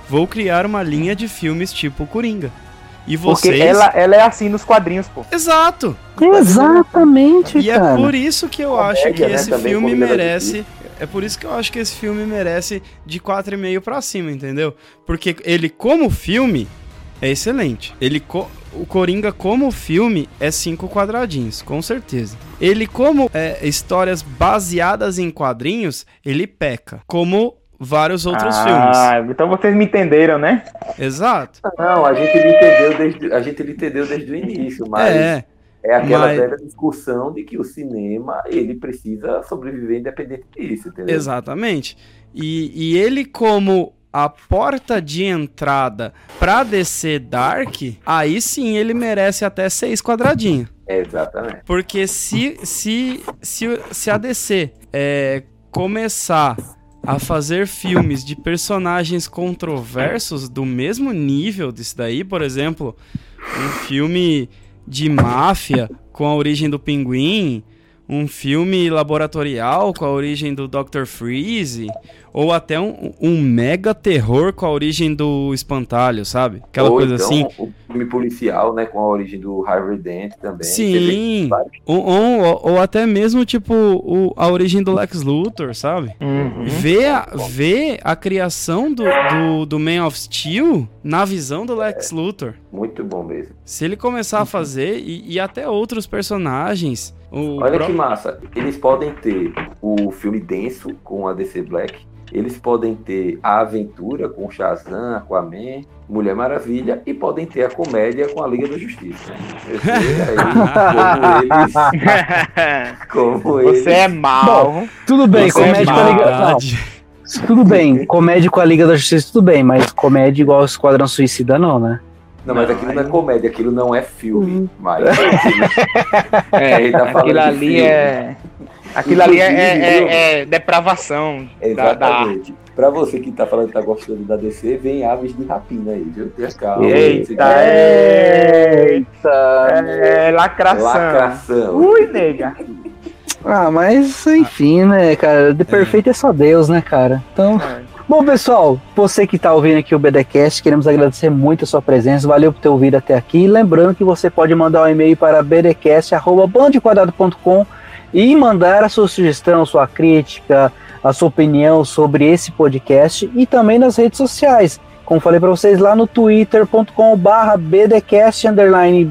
vou criar uma linha de filmes tipo Coringa. E Porque vocês... ela, ela é assim nos quadrinhos, pô. Exato! Exatamente, E é cara. por isso que eu acho que né, esse também, filme merece. É por isso que eu acho que esse filme merece de 4,5 pra cima, entendeu? Porque ele, como filme, é excelente. Ele co- o Coringa, como filme, é cinco quadradinhos, com certeza. Ele, como é, histórias baseadas em quadrinhos, ele peca. Como vários outros filmes. ah, então vocês me entenderam, né? Exato. Não, a gente lhe entendeu desde, a gente lhe entendeu desde o início, mas É. é aquela mas- velha discussão de que o cinema ele precisa sobreviver independente disso, entendeu? Exatamente. E, e ele, como a porta de entrada pra DC Dark, aí sim ele merece até seis quadradinhos. Exatamente. Porque se, se, se, se a DC é, começar a fazer filmes de personagens controversos do mesmo nível desse daí, por exemplo, um filme de máfia com a origem do pinguim, um filme laboratorial com a origem do Dr. Freeze, ou até um, um mega terror com a origem do espantalho, sabe? Aquela Ou coisa então, assim. O filme policial, né, com a origem do Harvey Dent também. Sim. Ou, ou, ou até mesmo, tipo, o- a origem do Lex Luthor, sabe? Uhum. Ver a, ver a criação do, do, do Man of Steel na visão do Lex Luthor. Muito bom mesmo. Se ele começar a fazer, e, e até outros personagens. O Olha pró- que massa. Eles podem ter o filme denso com a DC Black. Eles podem ter a aventura com Shazam, Aquaman, Mulher Maravilha e podem ter a comédia com a Liga da Justiça. Eu sei aí como eles, como eles Você é mal. Tudo bem, Nossa, é comédia com a Liga. Não, tudo bem, comédia com a Liga da Justiça, tudo bem, mas comédia igual o Esquadrão Suicida, não, né? Não, mas Não, aquilo não é aí- comédia, aquilo não é filme. Mas É, Ele tá falando aquilo de ali filme. é. Aquilo ali é, é- é- é depravação da, da. Exatamente. Pra você que tá falando que tá gostando da DC, vem aves de rapina aí, viu? Tenha calma. Eita, Eita! É lacração. Lacração. Ui, nega. Ah, mas enfim, né, cara? De perfeito é só Deus, né, cara? Então. É. Bom, pessoal, você que tá ouvindo aqui o BDcast, queremos agradecer muito a sua presença. Valeu por ter ouvido até aqui. Lembrando que você pode mandar um e-mail para bdcast.bandequadrado.com e mandar a sua sugestão, sua crítica, a sua opinião sobre esse podcast e também nas redes sociais. Como falei para vocês lá no twitter.com/barra bdcast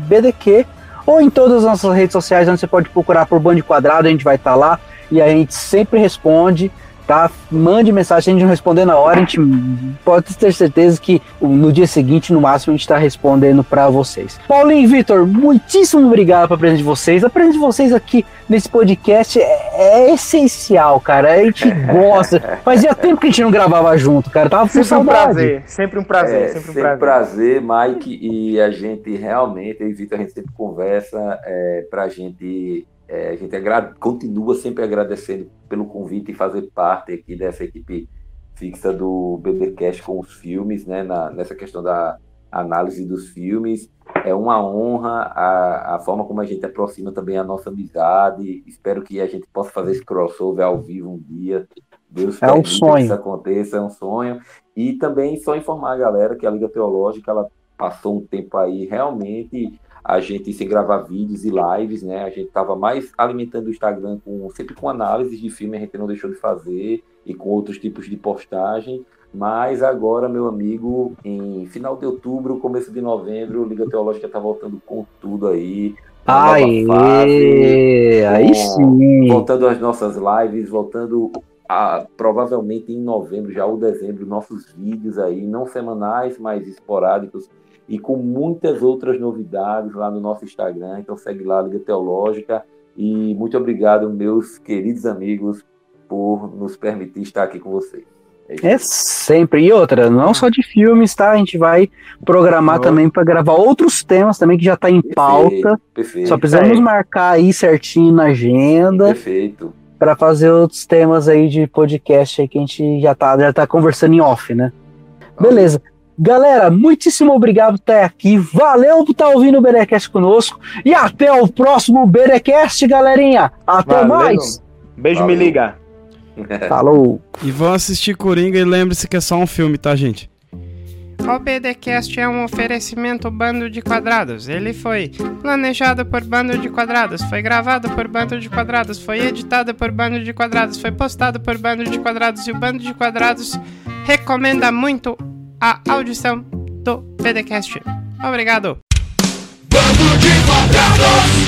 bdq ou em todas as nossas redes sociais onde você pode procurar por Bande Quadrado, a gente vai estar lá e a gente sempre responde, tá? Mande mensagem, se a gente não responder na hora, a gente pode ter certeza que no dia seguinte, no máximo, a gente está respondendo para vocês. Paulinho e Vitor, muitíssimo obrigado pela presença de vocês. A presença de vocês aqui nesse podcast é, é essencial, cara. A gente gosta. Fazia tempo que a gente não gravava junto, cara. Tava com Sempre um prazer. Sempre um prazer. É, sempre um sempre prazer. prazer, Mike, e a gente realmente, eu e Vitor, a gente sempre conversa é, pra gente, é, a gente continua sempre agradecendo pelo convite e fazer parte aqui dessa equipe fixa do BBcast com os filmes, né, na- nessa questão da análise dos filmes. É uma honra a, a forma como a gente aproxima também a nossa amizade. Espero que a gente possa fazer esse crossover ao vivo um dia. Deus É um permita que sonho. isso aconteça, é um sonho. E também só informar a galera que a Liga Teológica ela passou um tempo aí realmente a gente sem gravar vídeos e lives, né? A gente estava mais alimentando o Instagram com sempre com análises de filme, a gente não deixou de fazer e com outros tipos de postagem. Mas agora, meu amigo, em final de outubro, começo de novembro, Liga Teológica está voltando com tudo aí. Aê, aí com- sim. voltando às nossas lives, voltando a, provavelmente em novembro, já ou dezembro, nossos vídeos aí, não semanais, mas esporádicos, e com muitas outras novidades lá no nosso Instagram. Então segue lá, Liga Teológica. E muito obrigado, meus queridos amigos, por nos permitir estar aqui com vocês. É aí. sempre. E outra, não só de filmes, tá? A gente vai programar Não. também para gravar outros temas também que já tá em pauta. Perfeito, perfeito, Só precisamos marcar aí certinho na agenda perfeito. para fazer outros temas aí de podcast aí que a gente já tá, já tá conversando em off, né? Beleza. Galera, muitíssimo obrigado por estar aqui. Valeu por estar ouvindo o Berecast conosco. E até o próximo Berecast, galerinha. Até Valeu. mais. Beijo, Valeu. me liga. Falou. E vão assistir Coringa e lembre-se que é só um filme, tá, gente? O BDcast é um oferecimento Bando de Quadrados. Ele foi planejado por Bando de Quadrados, foi gravado por Bando de Quadrados, foi editado por Bando de Quadrados, foi postado por Bando de Quadrados e o Bando de Quadrados recomenda muito a audição do BDcast. Obrigado! Bando de quadrados!